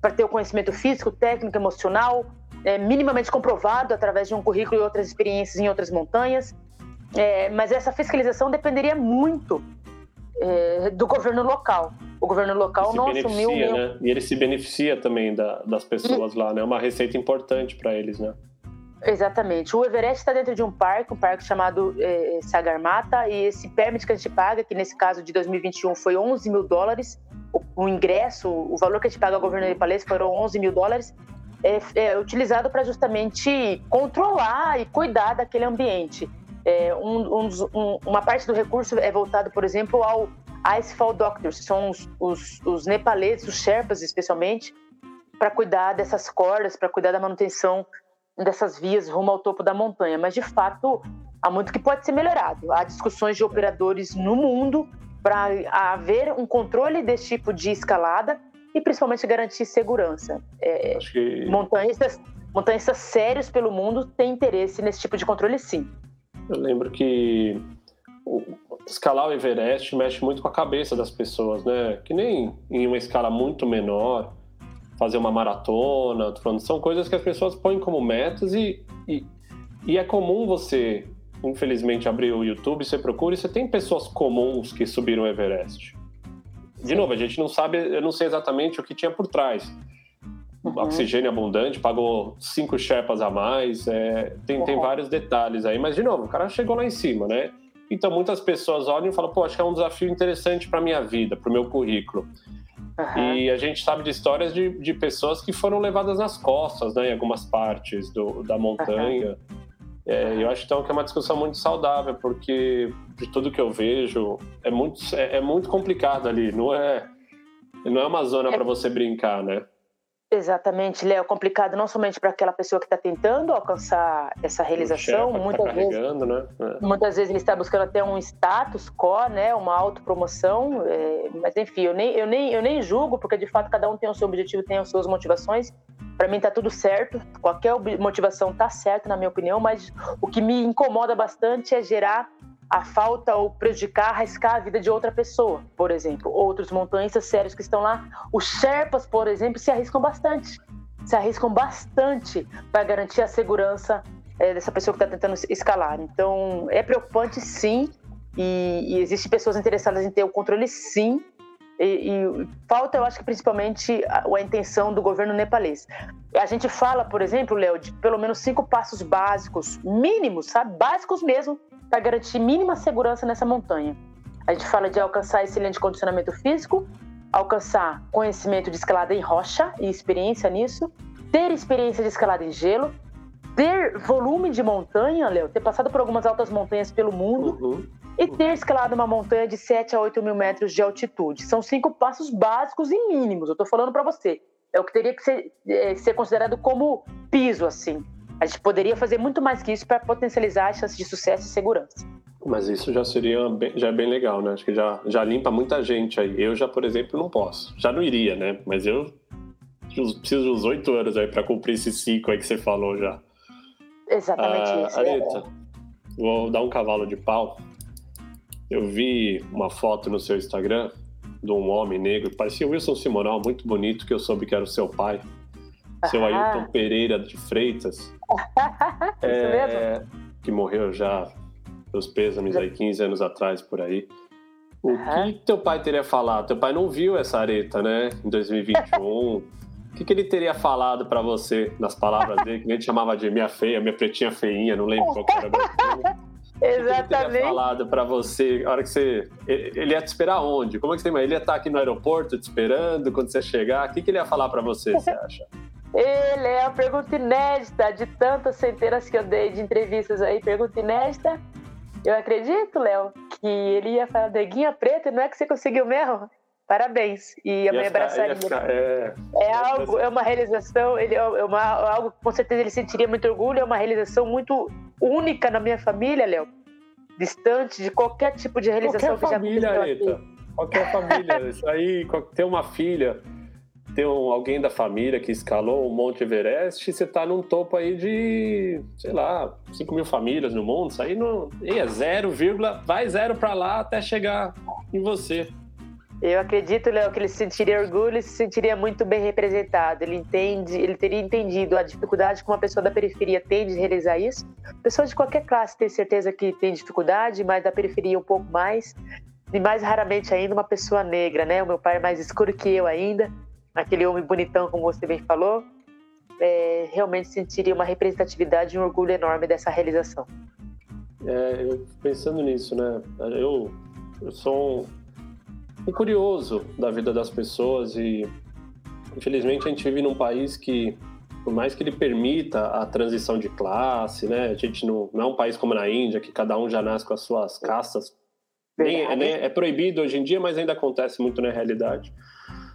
para ter o conhecimento físico, técnico, emocional, é, minimamente comprovado através de um currículo e outras experiências em outras montanhas. É, mas essa fiscalização dependeria muito é, do governo local. O governo local não assumiu. Né? E ele se beneficia também da, das pessoas e... lá, né? É uma receita importante para eles, né? Exatamente. O Everest está dentro de um parque, um parque chamado é, Sagarmatha, e esse permit que a gente paga, que nesse caso de 2021 foi 11 mil dólares, o, o ingresso, o valor que a gente paga ao governo nepalês foram 11 mil dólares, é, é utilizado para justamente controlar e cuidar daquele ambiente. É, um, um, um, uma parte do recurso é voltado, por exemplo, ao Icefall Doctors, que são os, os, os nepaleses, os Sherpas especialmente, para cuidar dessas cordas, para cuidar da manutenção dessas vias rumo ao topo da montanha, mas de fato há muito que pode ser melhorado. Há discussões de operadores no mundo para haver um controle desse tipo de escalada e principalmente garantir segurança. É, que... montanhistas, montanhistas sérios pelo mundo têm interesse nesse tipo de controle, sim. Eu lembro que escalar o Everest mexe muito com a cabeça das pessoas, né? Que nem em uma escala muito menor fazer uma maratona, falando, são coisas que as pessoas põem como metas e, e, e, é comum você, infelizmente, abrir o YouTube, você procura e você tem pessoas comuns que subiram o Everest. De novo, a gente não sabe, eu não sei exatamente o que tinha por trás. Uhum. Oxigênio abundante, pagou cinco Sherpas a mais, é, tem, uhum. tem vários detalhes aí, mas de novo, o cara chegou lá em cima, né? Então muitas pessoas olham e falam, pô, acho que é um desafio interessante para minha vida, para o meu currículo. Uhum. E a gente sabe de histórias de, de pessoas que foram levadas nas costas, né, em algumas partes do, da montanha. Uhum. É, eu acho então que é uma discussão muito saudável, porque de tudo que eu vejo é muito, é, é muito complicado ali, não é, não é uma zona é. para você brincar, né? Exatamente, Léo, complicado não somente para aquela pessoa que está tentando alcançar essa realização, muitas tá vezes, né? é. muitas vezes ele está buscando até um status quo, né, uma autopromoção, é, mas enfim, eu nem, eu, nem, eu nem julgo, porque de fato cada um tem o seu objetivo, tem as suas motivações, para mim tá tudo certo, qualquer motivação tá certo na minha opinião, mas o que me incomoda bastante é gerar a falta ou prejudicar, arriscar a vida de outra pessoa, por exemplo. Outros montanhistas sérios que estão lá, os Sherpas, por exemplo, se arriscam bastante. Se arriscam bastante para garantir a segurança é, dessa pessoa que está tentando escalar. Então, é preocupante, sim, e, e existem pessoas interessadas em ter o controle, sim, e, e, falta, eu acho que principalmente a, a, intenção do governo nepalês. A gente fala, por exemplo, Léo, de pelo menos cinco passos básicos, mínimos, sabe? Básicos mesmo, para garantir mínima segurança nessa montanha. A gente fala de alcançar excelente condicionamento físico, alcançar conhecimento de escalada em rocha e experiência nisso, ter experiência de escalada em gelo, ter volume de montanha, Léo, ter passado por algumas altas montanhas pelo mundo uhum. e ter escalado uma montanha de 7 a 8 mil metros de altitude. São cinco passos básicos e mínimos, eu estou falando para você. É o que teria que ser, é, ser considerado como piso, assim. A gente poderia fazer muito mais que isso para potencializar as chances de sucesso e segurança. Mas isso já seria bem, já é bem legal, né? Acho que já, já limpa muita gente aí. Eu já, por exemplo, não posso. Já não iria, né? Mas eu preciso de uns oito anos aí para cumprir esse ciclo aí que você falou já. Exatamente ah, isso. Areta, é. vou dar um cavalo de pau. Eu vi uma foto no seu Instagram de um homem negro, parecia Wilson Simonal, muito bonito, que eu soube que era o seu pai seu Ailton Pereira de Freitas. Isso é, mesmo? Que morreu já, os pêsames aí, 15 anos atrás, por aí. O uhum. que teu pai teria falado? Teu pai não viu essa areta, né? Em 2021. o que, que ele teria falado para você, nas palavras dele, que a gente chamava de minha feia, minha pretinha feinha, não lembro qual era o Exatamente. Que ele teria falado para você, a hora que você. Ele ia te esperar onde? Como é que você Ele ia estar aqui no aeroporto te esperando quando você chegar? O que, que ele ia falar para você, você acha? Ele é a pergunta inédita de tantas centenas que eu dei de entrevistas aí. Pergunta inédita. Eu acredito, Léo, que ele ia falar Neguinha Preta, não é que você conseguiu mesmo? Parabéns. E a minha abraçaria. É, é algo, é uma realização, ele é uma, algo que com certeza ele sentiria muito orgulho, é uma realização muito única na minha família, Léo. Distante de qualquer tipo de realização qualquer que família, já aconteceu. Qualquer família. Isso aí, ter uma filha ter um, alguém da família que escalou o Monte Everest, você tá num topo aí de, sei lá, 5 mil famílias no mundo, isso aí não, é zero, vírgula, vai zero para lá até chegar em você. Eu acredito, Léo, que ele se sentiria orgulho e se sentiria muito bem representado. Ele entende, ele teria entendido a dificuldade que uma pessoa da periferia tem de realizar isso. Pessoas de qualquer classe têm certeza que tem dificuldade, mas da periferia um pouco mais. E mais raramente ainda uma pessoa negra, né? O meu pai é mais escuro que eu ainda, aquele homem bonitão, como você bem falou. É, realmente sentiria uma representatividade e um orgulho enorme dessa realização. É, eu pensando nisso, né? Eu, eu sou um um curioso da vida das pessoas e infelizmente a gente vive num país que por mais que ele permita a transição de classe, né? A gente não, não é um país como na Índia que cada um já nasce com as suas castas. Nem, é, nem, é proibido hoje em dia, mas ainda acontece muito na realidade.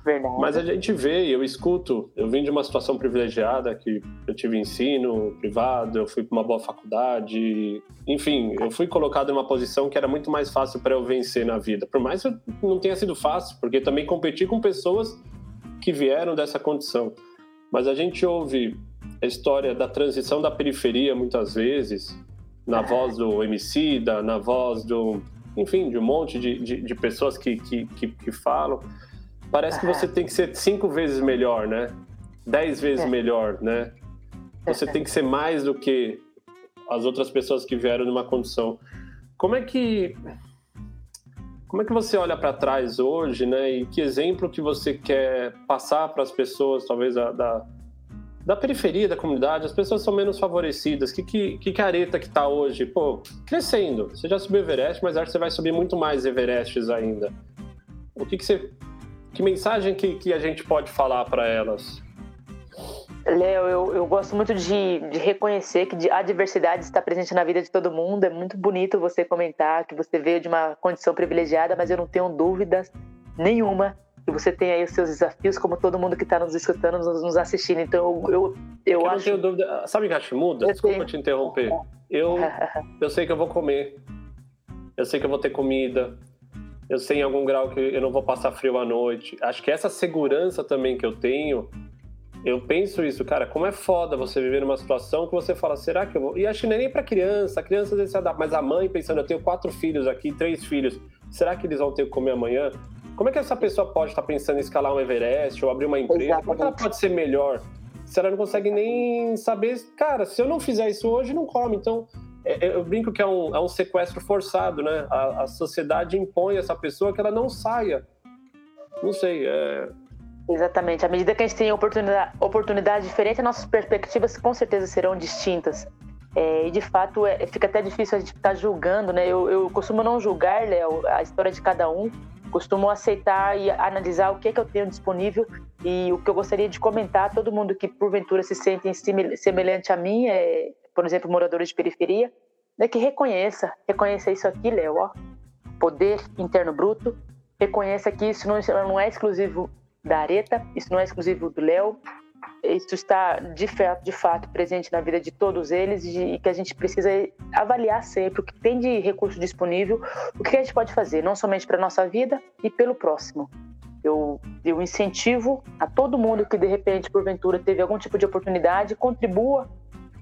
Verdade. Mas a gente vê, eu escuto, eu vim de uma situação privilegiada, que eu tive ensino privado, eu fui para uma boa faculdade, enfim, eu fui colocado em uma posição que era muito mais fácil para eu vencer na vida. Por mais que não tenha sido fácil, porque também competi com pessoas que vieram dessa condição. Mas a gente ouve a história da transição da periferia muitas vezes, na voz do MC, da, na voz do. Enfim, de um monte de, de, de pessoas que, que, que, que falam. Parece que você tem que ser cinco vezes melhor, né? Dez vezes é. melhor, né? Você tem que ser mais do que as outras pessoas que vieram numa condição. Como é que como é que você olha para trás hoje, né? E que exemplo que você quer passar para as pessoas, talvez da, da, da, periferia da comunidade? As pessoas são menos favorecidas. Que que, que careta que está hoje? Pô, crescendo. Você já subiu Everest, mas acho que você vai subir muito mais Everestes ainda. O que, que você que mensagem que, que a gente pode falar para elas? Léo, eu, eu gosto muito de, de reconhecer que a diversidade está presente na vida de todo mundo. É muito bonito você comentar que você veio de uma condição privilegiada, mas eu não tenho dúvidas nenhuma que você tem aí os seus desafios, como todo mundo que está nos escutando, nos, nos, assistindo. Então, eu, eu, eu, eu acho. Não tenho dúvida. Sabe, Gashimuda? Desculpa te interromper. Eu, eu sei que eu vou comer. Eu sei que eu vou ter comida eu sei em algum grau que eu não vou passar frio à noite. Acho que essa segurança também que eu tenho, eu penso isso, cara, como é foda você viver numa situação que você fala, será que eu vou. E acho que não é nem pra criança, a criança às vezes se adapta, mas a mãe pensando, eu tenho quatro filhos aqui, três filhos, será que eles vão ter que comer amanhã? Como é que essa pessoa pode estar pensando em escalar um Everest ou abrir uma empresa? Exatamente. Como é que ela pode ser melhor? Se ela não consegue nem saber, cara, se eu não fizer isso hoje, não come. Então, eu brinco que é um, é um sequestro forçado, né? A, a, sociedade impõe essa pessoa que ela não saia. Não sei, é... Exatamente. À medida que a gente tem oportunidade, oportunidade diferente, nossas perspectivas com certeza serão distintas. É, e de fato é, fica até difícil a gente estar tá julgando, né? Eu, eu costumo não julgar, Léo, a história de cada um. Costumo aceitar e analisar o que é que eu tenho disponível e o que eu gostaria de comentar. Todo mundo que porventura se sente semelhante a mim é por exemplo, moradores de periferia, né, que reconheça, reconheça isso aqui, Léo, ó, poder interno bruto, reconheça que isso não, não é exclusivo da Areta, isso não é exclusivo do Léo, isso está de fato, de fato presente na vida de todos eles e que a gente precisa avaliar sempre o que tem de recurso disponível, o que a gente pode fazer, não somente para a nossa vida e pelo próximo. Eu, eu incentivo a todo mundo que de repente, porventura, teve algum tipo de oportunidade, contribua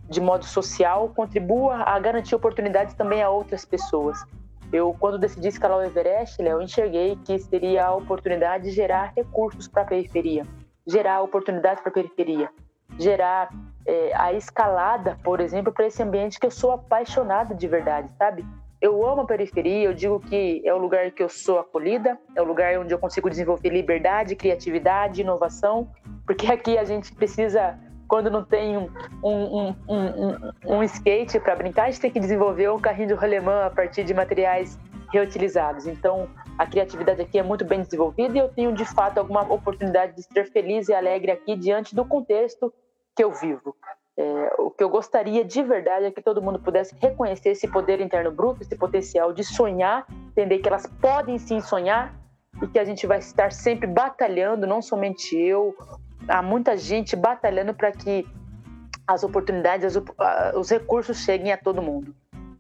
de modo social, contribua a garantir oportunidades também a outras pessoas. Eu, quando decidi escalar o Everest, Léo, enxerguei que seria a oportunidade de gerar recursos para a periferia, gerar oportunidades para a periferia, gerar é, a escalada, por exemplo, para esse ambiente que eu sou apaixonada de verdade, sabe? Eu amo a periferia, eu digo que é o lugar que eu sou acolhida, é o lugar onde eu consigo desenvolver liberdade, criatividade, inovação, porque aqui a gente precisa quando não tem um, um, um, um skate para brincar, a gente tem que desenvolver um carrinho de rolemã a partir de materiais reutilizados. Então, a criatividade aqui é muito bem desenvolvida e eu tenho, de fato, alguma oportunidade de ser feliz e alegre aqui diante do contexto que eu vivo. É, o que eu gostaria de verdade é que todo mundo pudesse reconhecer esse poder interno bruto, esse potencial de sonhar, entender que elas podem sim sonhar e que a gente vai estar sempre batalhando, não somente eu, há muita gente batalhando para que as oportunidades, os recursos cheguem a todo mundo.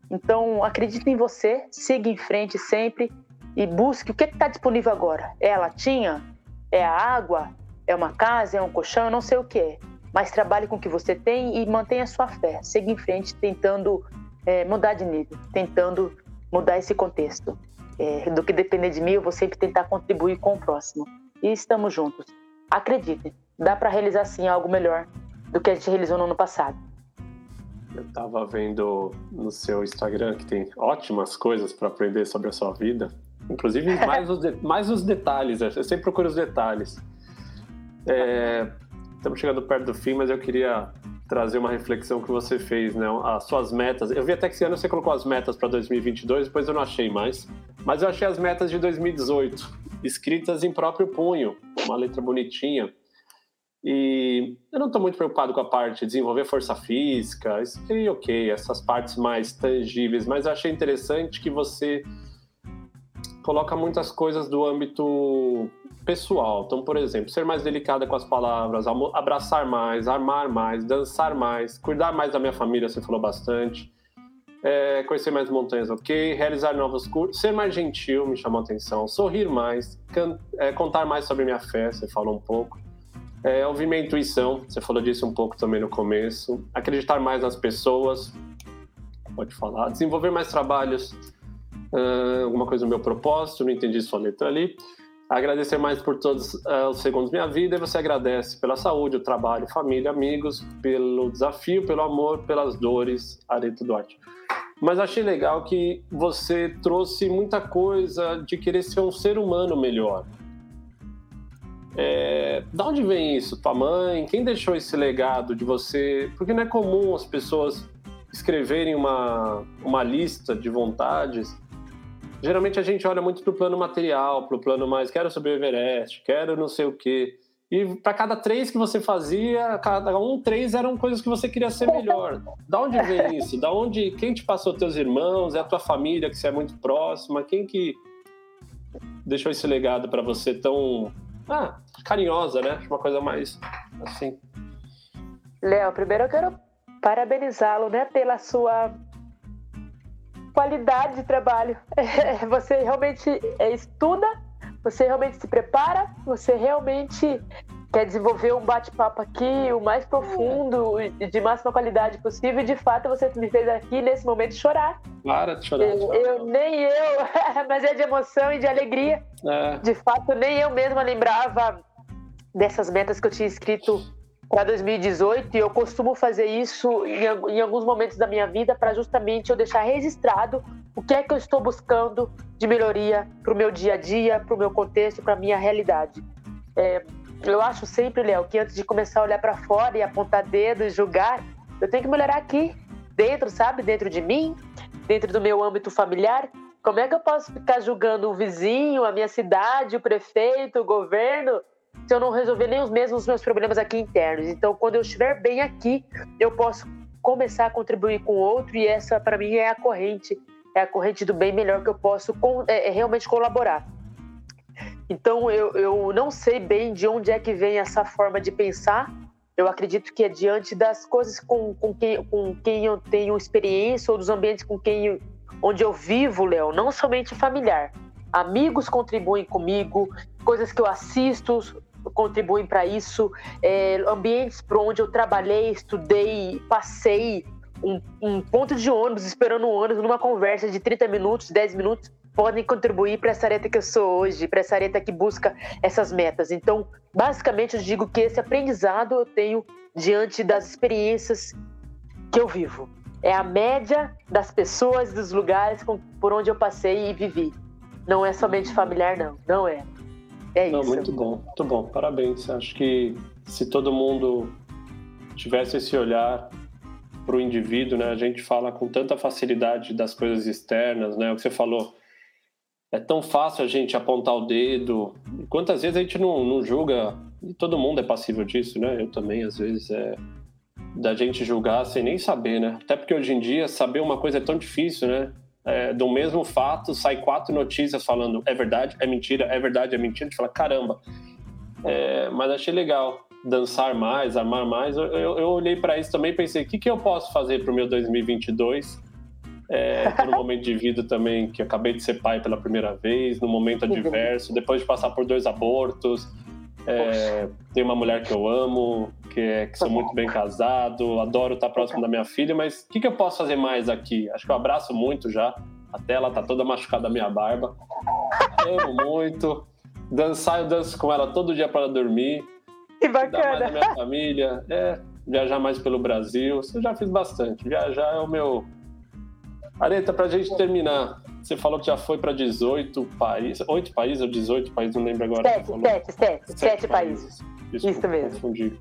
Então, acredite em você, siga em frente sempre e busque o que está disponível agora. É a latinha? É a água? É uma casa? É um colchão? Eu não sei o que é. Mas trabalhe com o que você tem e mantenha a sua fé. Siga em frente tentando é, mudar de nível, tentando mudar esse contexto. é, do que depender de mim, eu vou sempre tentar contribuir com o próximo. E estamos juntos. Acreditem, dá para realizar sim algo melhor do que a gente realizou no ano passado. Eu estava vendo no seu Instagram que tem ótimas coisas para aprender sobre a sua vida, inclusive mais os, mais os detalhes. Eu sempre procuro os detalhes. É, estamos chegando perto do fim, mas eu queria trazer uma reflexão que você fez, né? As suas metas. Eu vi até que esse ano você colocou as metas para 2022, depois eu não achei mais. Mas eu achei as metas de 2018, escritas em próprio punho, uma letra bonitinha. E eu não estou muito preocupado com a parte de desenvolver força física, isso aí, ok, essas partes mais tangíveis, mas eu achei interessante que você coloca muitas coisas do âmbito pessoal. Então, por exemplo, ser mais delicada com as palavras, abraçar mais, armar mais, dançar mais, cuidar mais da minha família, você falou bastante. É, conhecer mais montanhas, ok. Realizar novos cursos, ser mais gentil, me chamou a atenção. Sorrir mais, é, contar mais sobre minha fé, você falou um pouco. É, ouvir minha intuição, você falou disso um pouco também no começo. Acreditar mais nas pessoas, pode falar. Desenvolver mais trabalhos, uh, alguma coisa no meu propósito, não entendi sua letra ali agradecer mais por todos uh, os segundos da minha vida e você agradece pela saúde, o trabalho, família, amigos, pelo desafio, pelo amor, pelas dores, Areto Duarte. Mas achei legal que você trouxe muita coisa de querer ser um ser humano melhor. É, da onde vem isso? Tua mãe? Quem deixou esse legado de você? Porque não é comum as pessoas escreverem uma, uma lista de vontades geralmente a gente olha muito pro plano material, pro plano mais quero subir o Everest, quero não sei o quê. E para cada três que você fazia, cada um três eram coisas que você queria ser melhor. Da onde vem isso? Da onde quem te passou teus irmãos? É a tua família que você é muito próxima? Quem que deixou esse legado para você tão ah, carinhosa, né? Uma coisa mais assim. Léo, primeiro eu quero parabenizá-lo, né, pela sua qualidade de trabalho. Você realmente é, estuda, você realmente se prepara, você realmente quer desenvolver um bate-papo aqui o mais profundo e de máxima qualidade possível. E de fato, você me fez aqui nesse momento chorar. Para de chorar. Eu, eu nem eu, mas é de emoção e de alegria. É. De fato, nem eu mesma lembrava dessas metas que eu tinha escrito para 2018 e eu costumo fazer isso em, em alguns momentos da minha vida para justamente eu deixar registrado o que é que eu estou buscando de melhoria para o meu dia a dia, para o meu contexto, para a minha realidade. É, eu acho sempre, Léo, que antes de começar a olhar para fora e apontar dedo e julgar, eu tenho que melhorar aqui, dentro, sabe? Dentro de mim, dentro do meu âmbito familiar. Como é que eu posso ficar julgando o vizinho, a minha cidade, o prefeito, o governo? se eu não resolver nem os mesmos meus problemas aqui internos. Então, quando eu estiver bem aqui, eu posso começar a contribuir com o outro e essa, para mim, é a corrente, é a corrente do bem melhor que eu posso é, é realmente colaborar. Então, eu, eu não sei bem de onde é que vem essa forma de pensar. Eu acredito que é diante das coisas com, com, quem, com quem eu tenho experiência ou dos ambientes com quem onde eu vivo, Léo, não somente familiar. Amigos contribuem comigo, coisas que eu assisto, contribuem para isso, é, ambientes para onde eu trabalhei, estudei, passei um, um, ponto de ônibus, esperando um ônibus, numa conversa de 30 minutos, 10 minutos, podem contribuir para essa areta que eu sou hoje, para essa areta que busca essas metas. Então, basicamente, eu digo que esse aprendizado eu tenho diante das experiências que eu vivo. É a média das pessoas, dos lugares por onde eu passei e vivi. Não é somente familiar, não. Não é. É Não, muito bom, muito bom. Parabéns. Acho que se todo mundo tivesse esse olhar para o indivíduo, né? A gente fala com tanta facilidade das coisas externas, né? O que você falou. É tão fácil a gente apontar o dedo. Quantas vezes a gente não, não julga? E todo mundo é passível disso, né? Eu também, às vezes, é da gente julgar sem nem saber, né? Até porque hoje em dia saber uma coisa é tão difícil, né? é, do mesmo fato, sai quatro notícias falando é verdade, é mentira, é verdade, é mentira. A gente fala, caramba. É, mas achei legal dançar mais, armar mais. Eu, eu, olhei para isso também e pensei, o que, que eu posso fazer para o meu 2022? É, no momento de vida também, que acabei de ser pai pela primeira vez, no momento adverso, depois de passar por dois abortos. É, tenho uma mulher que eu amo, que, é, que sou muito bem casado, adoro estar próximo da minha filha, mas o que, que eu posso fazer mais aqui? Acho que eu abraço muito já Até ela tá toda machucada a minha barba. amo muito. Dançar, eu danço com ela todo dia para dormir. Que bacana. Dar a minha família. É, viajar mais pelo Brasil. Isso eu já fiz bastante. Viajar é o meu. Areta, pra gente terminar. Você falou que já foi para 18 países. 8 países ou 18 países? Não lembro agora. 7, 7, 7, 7 países. Desculpa, Isso mesmo. Confundi.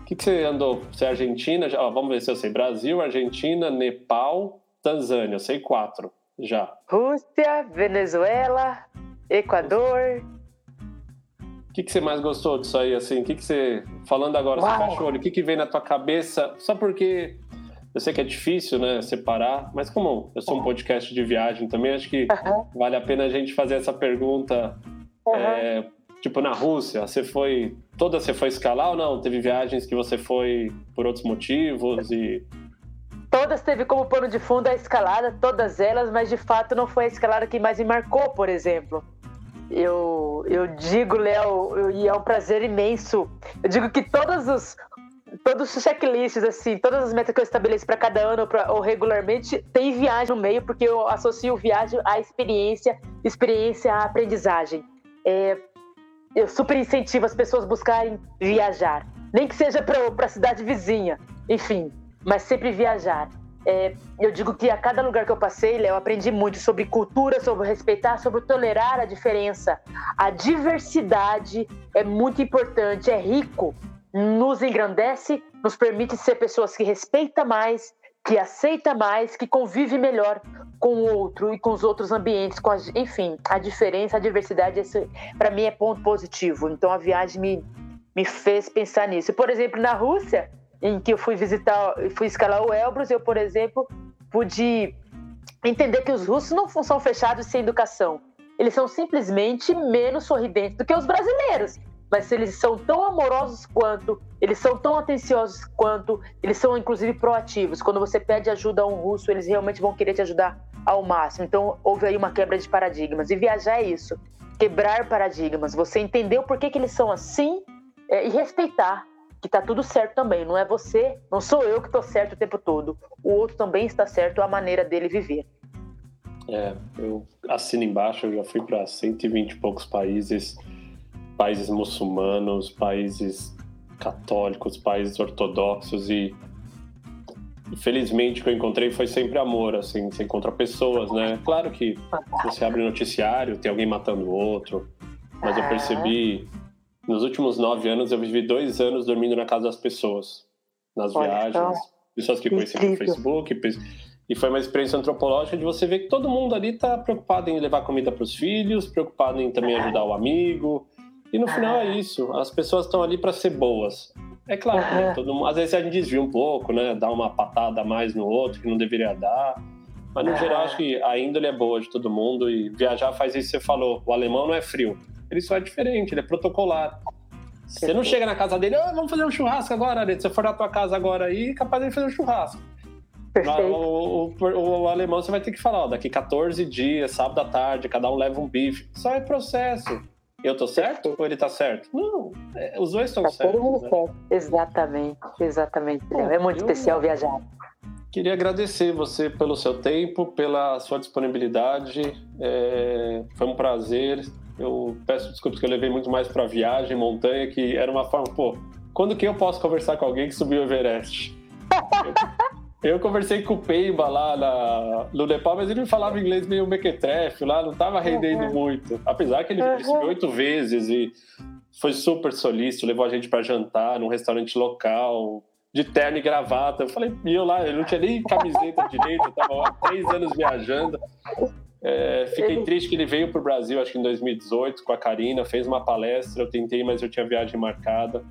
O que, que você andou? Você é Argentina? Já, ó, vamos ver se eu sei. Brasil, Argentina, Nepal, Tanzânia. Eu sei quatro já. Rússia, Venezuela, Equador. O que, que você mais gostou disso aí? Assim, o que, que você. Falando agora, Uau. você fecha o olho, o que, que vem na tua cabeça? Só porque eu sei que é difícil, né, separar, mas como eu sou um podcast de viagem também, acho que uhum. vale a pena a gente fazer essa pergunta. Uhum. É, tipo, na Rússia, você foi. Toda você foi escalar ou não? Teve viagens que você foi por outros motivos e. Todas teve como pano de fundo a escalada, todas elas, mas de fato não foi a escalada que mais me marcou, por exemplo. Eu, eu digo, Léo, e é um prazer imenso. Eu digo que todos os, todos os checklists, assim, todas as metas que eu estabeleço para cada ano pra, ou regularmente, tem viagem no meio, porque eu associo viagem à experiência, experiência à aprendizagem. É, eu super incentivo as pessoas a buscarem viajar, nem que seja para a cidade vizinha, enfim, mas sempre viajar. É, eu digo que a cada lugar que eu passei, eu aprendi muito sobre cultura, sobre respeitar, sobre tolerar a diferença. A diversidade é muito importante, é rico, nos engrandece, nos permite ser pessoas que respeitam mais, que aceita mais, que convive melhor com o outro e com os outros ambientes, com enfim, a diferença, a diversidade, para mim é ponto positivo. Então a viagem me, me fez pensar nisso. Por exemplo, na Rússia, em que eu fui visitar, fui escalar o Elbrus, eu, por exemplo, pude entender que os russos não são fechados sem educação. Eles são simplesmente menos sorridentes do que os brasileiros. Mas eles são tão amorosos quanto, eles são tão atenciosos quanto, eles são inclusive proativos. Quando você pede ajuda a um russo, eles realmente vão querer te ajudar ao máximo. Então houve aí uma quebra de paradigmas. E viajar é isso, quebrar paradigmas. Você entender o porquê que eles são assim é, e respeitar que tá tudo certo também. Não é você, não sou eu que tô certo o tempo todo. O outro também está certo a maneira dele viver. É, eu assino embaixo, eu já fui para 120 e poucos países, países muçulmanos, países católicos, países ortodoxos e infelizmente o que eu encontrei foi sempre amor, assim, você encontra pessoas, né? Claro que você abre noticiário, tem alguém matando o outro, mas eu percebi nos últimos nove anos, eu vivi dois anos dormindo na casa das pessoas, nas Olha, viagens, então, pessoas que conheci no Facebook. E foi uma experiência antropológica de você ver que todo mundo ali está preocupado em levar comida para os filhos, preocupado em também ajudar o amigo. E no final é isso, as pessoas estão ali para ser boas. É claro, né? todo mundo, às vezes a gente desvia um pouco, né? Dá uma patada a mais no outro que não deveria dar. Mas no geral, acho que a índole é boa de todo mundo e viajar faz isso que você falou. O alemão não é frio. Ele só é diferente, ele é protocolar. Você não chega na casa dele, oh, vamos fazer um churrasco agora. Se você for na tua casa agora aí, capaz de fazer um churrasco. O, o, o, o, alemão você vai ter que falar, ó, daqui 14 dias, sábado à tarde, cada um leva um bife. Só é processo. Eu tô certo ou ele tá certo? Não, é, os dois estão tá certos. Todo mundo né? certo. Exatamente, exatamente. Bom, é muito especial viajar. Queria agradecer você pelo seu tempo, pela sua disponibilidade. É, foi um prazer eu peço desculpas que eu levei muito mais para viagem, montanha, que era uma forma, pô, quando que eu posso conversar com alguém que subiu o Everest? eu, eu conversei com o Peiba lá na, no Nepal, mas ele falava inglês meio mequetrefe lá, não tava rendendo uhum. muito. Apesar que ele, uhum. ele subiu oito vezes e foi super solícito, levou a gente para jantar num restaurante local, de terno e gravata. Eu falei, e eu lá, eu não tinha nem camiseta direito, eu tava há três anos viajando. É, fiquei triste que ele veio para o Brasil, acho que em 2018, com a Karina, fez uma palestra. Eu tentei, mas eu tinha viagem marcada.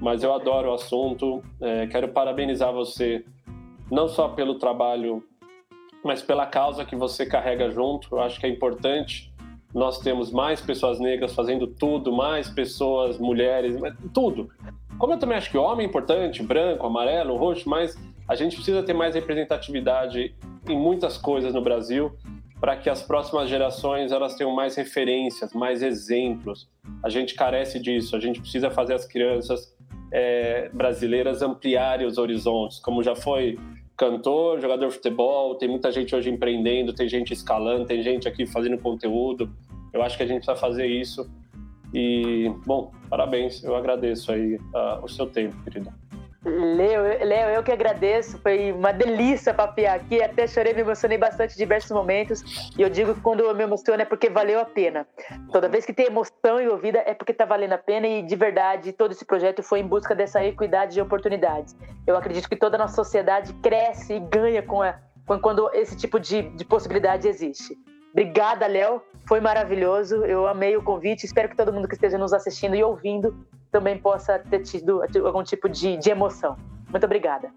Mas eu adoro o assunto. É, quero parabenizar você, não só pelo trabalho, mas pela causa que você carrega junto. Eu acho que é importante. Nós temos mais pessoas negras fazendo tudo, mais pessoas, mulheres, tudo. Como eu também acho que homem é importante, branco, amarelo, roxo, mas a gente precisa ter mais representatividade em muitas coisas no Brasil para que as próximas gerações elas tenham mais referências, mais exemplos. A gente carece disso. A gente precisa fazer as crianças é, brasileiras ampliarem os horizontes, como já foi cantor, jogador de futebol, tem muita gente hoje empreendendo, tem gente escalando, tem gente aqui fazendo conteúdo. Eu acho que a gente precisa fazer isso. E, bom, parabéns, eu agradeço aí uh, o seu tempo, querido. Leo, Leo, eu que agradeço, foi uma delícia papiar aqui, até chorei, me emocionei bastante em diversos momentos, e eu digo que quando eu me emociono é porque valeu a pena. Toda vez que tem emoção envolvida é porque tá valendo a pena, e de verdade, todo esse projeto foi em busca dessa equidade de oportunidades. Eu acredito que toda a nossa sociedade cresce e ganha com, a, com quando esse tipo de, de possibilidade existe. Obrigada, Léo. Foi maravilhoso. Eu amei o convite. Espero que todo mundo que esteja nos assistindo e ouvindo também possa ter tido algum tipo de, de emoção. Muito obrigada.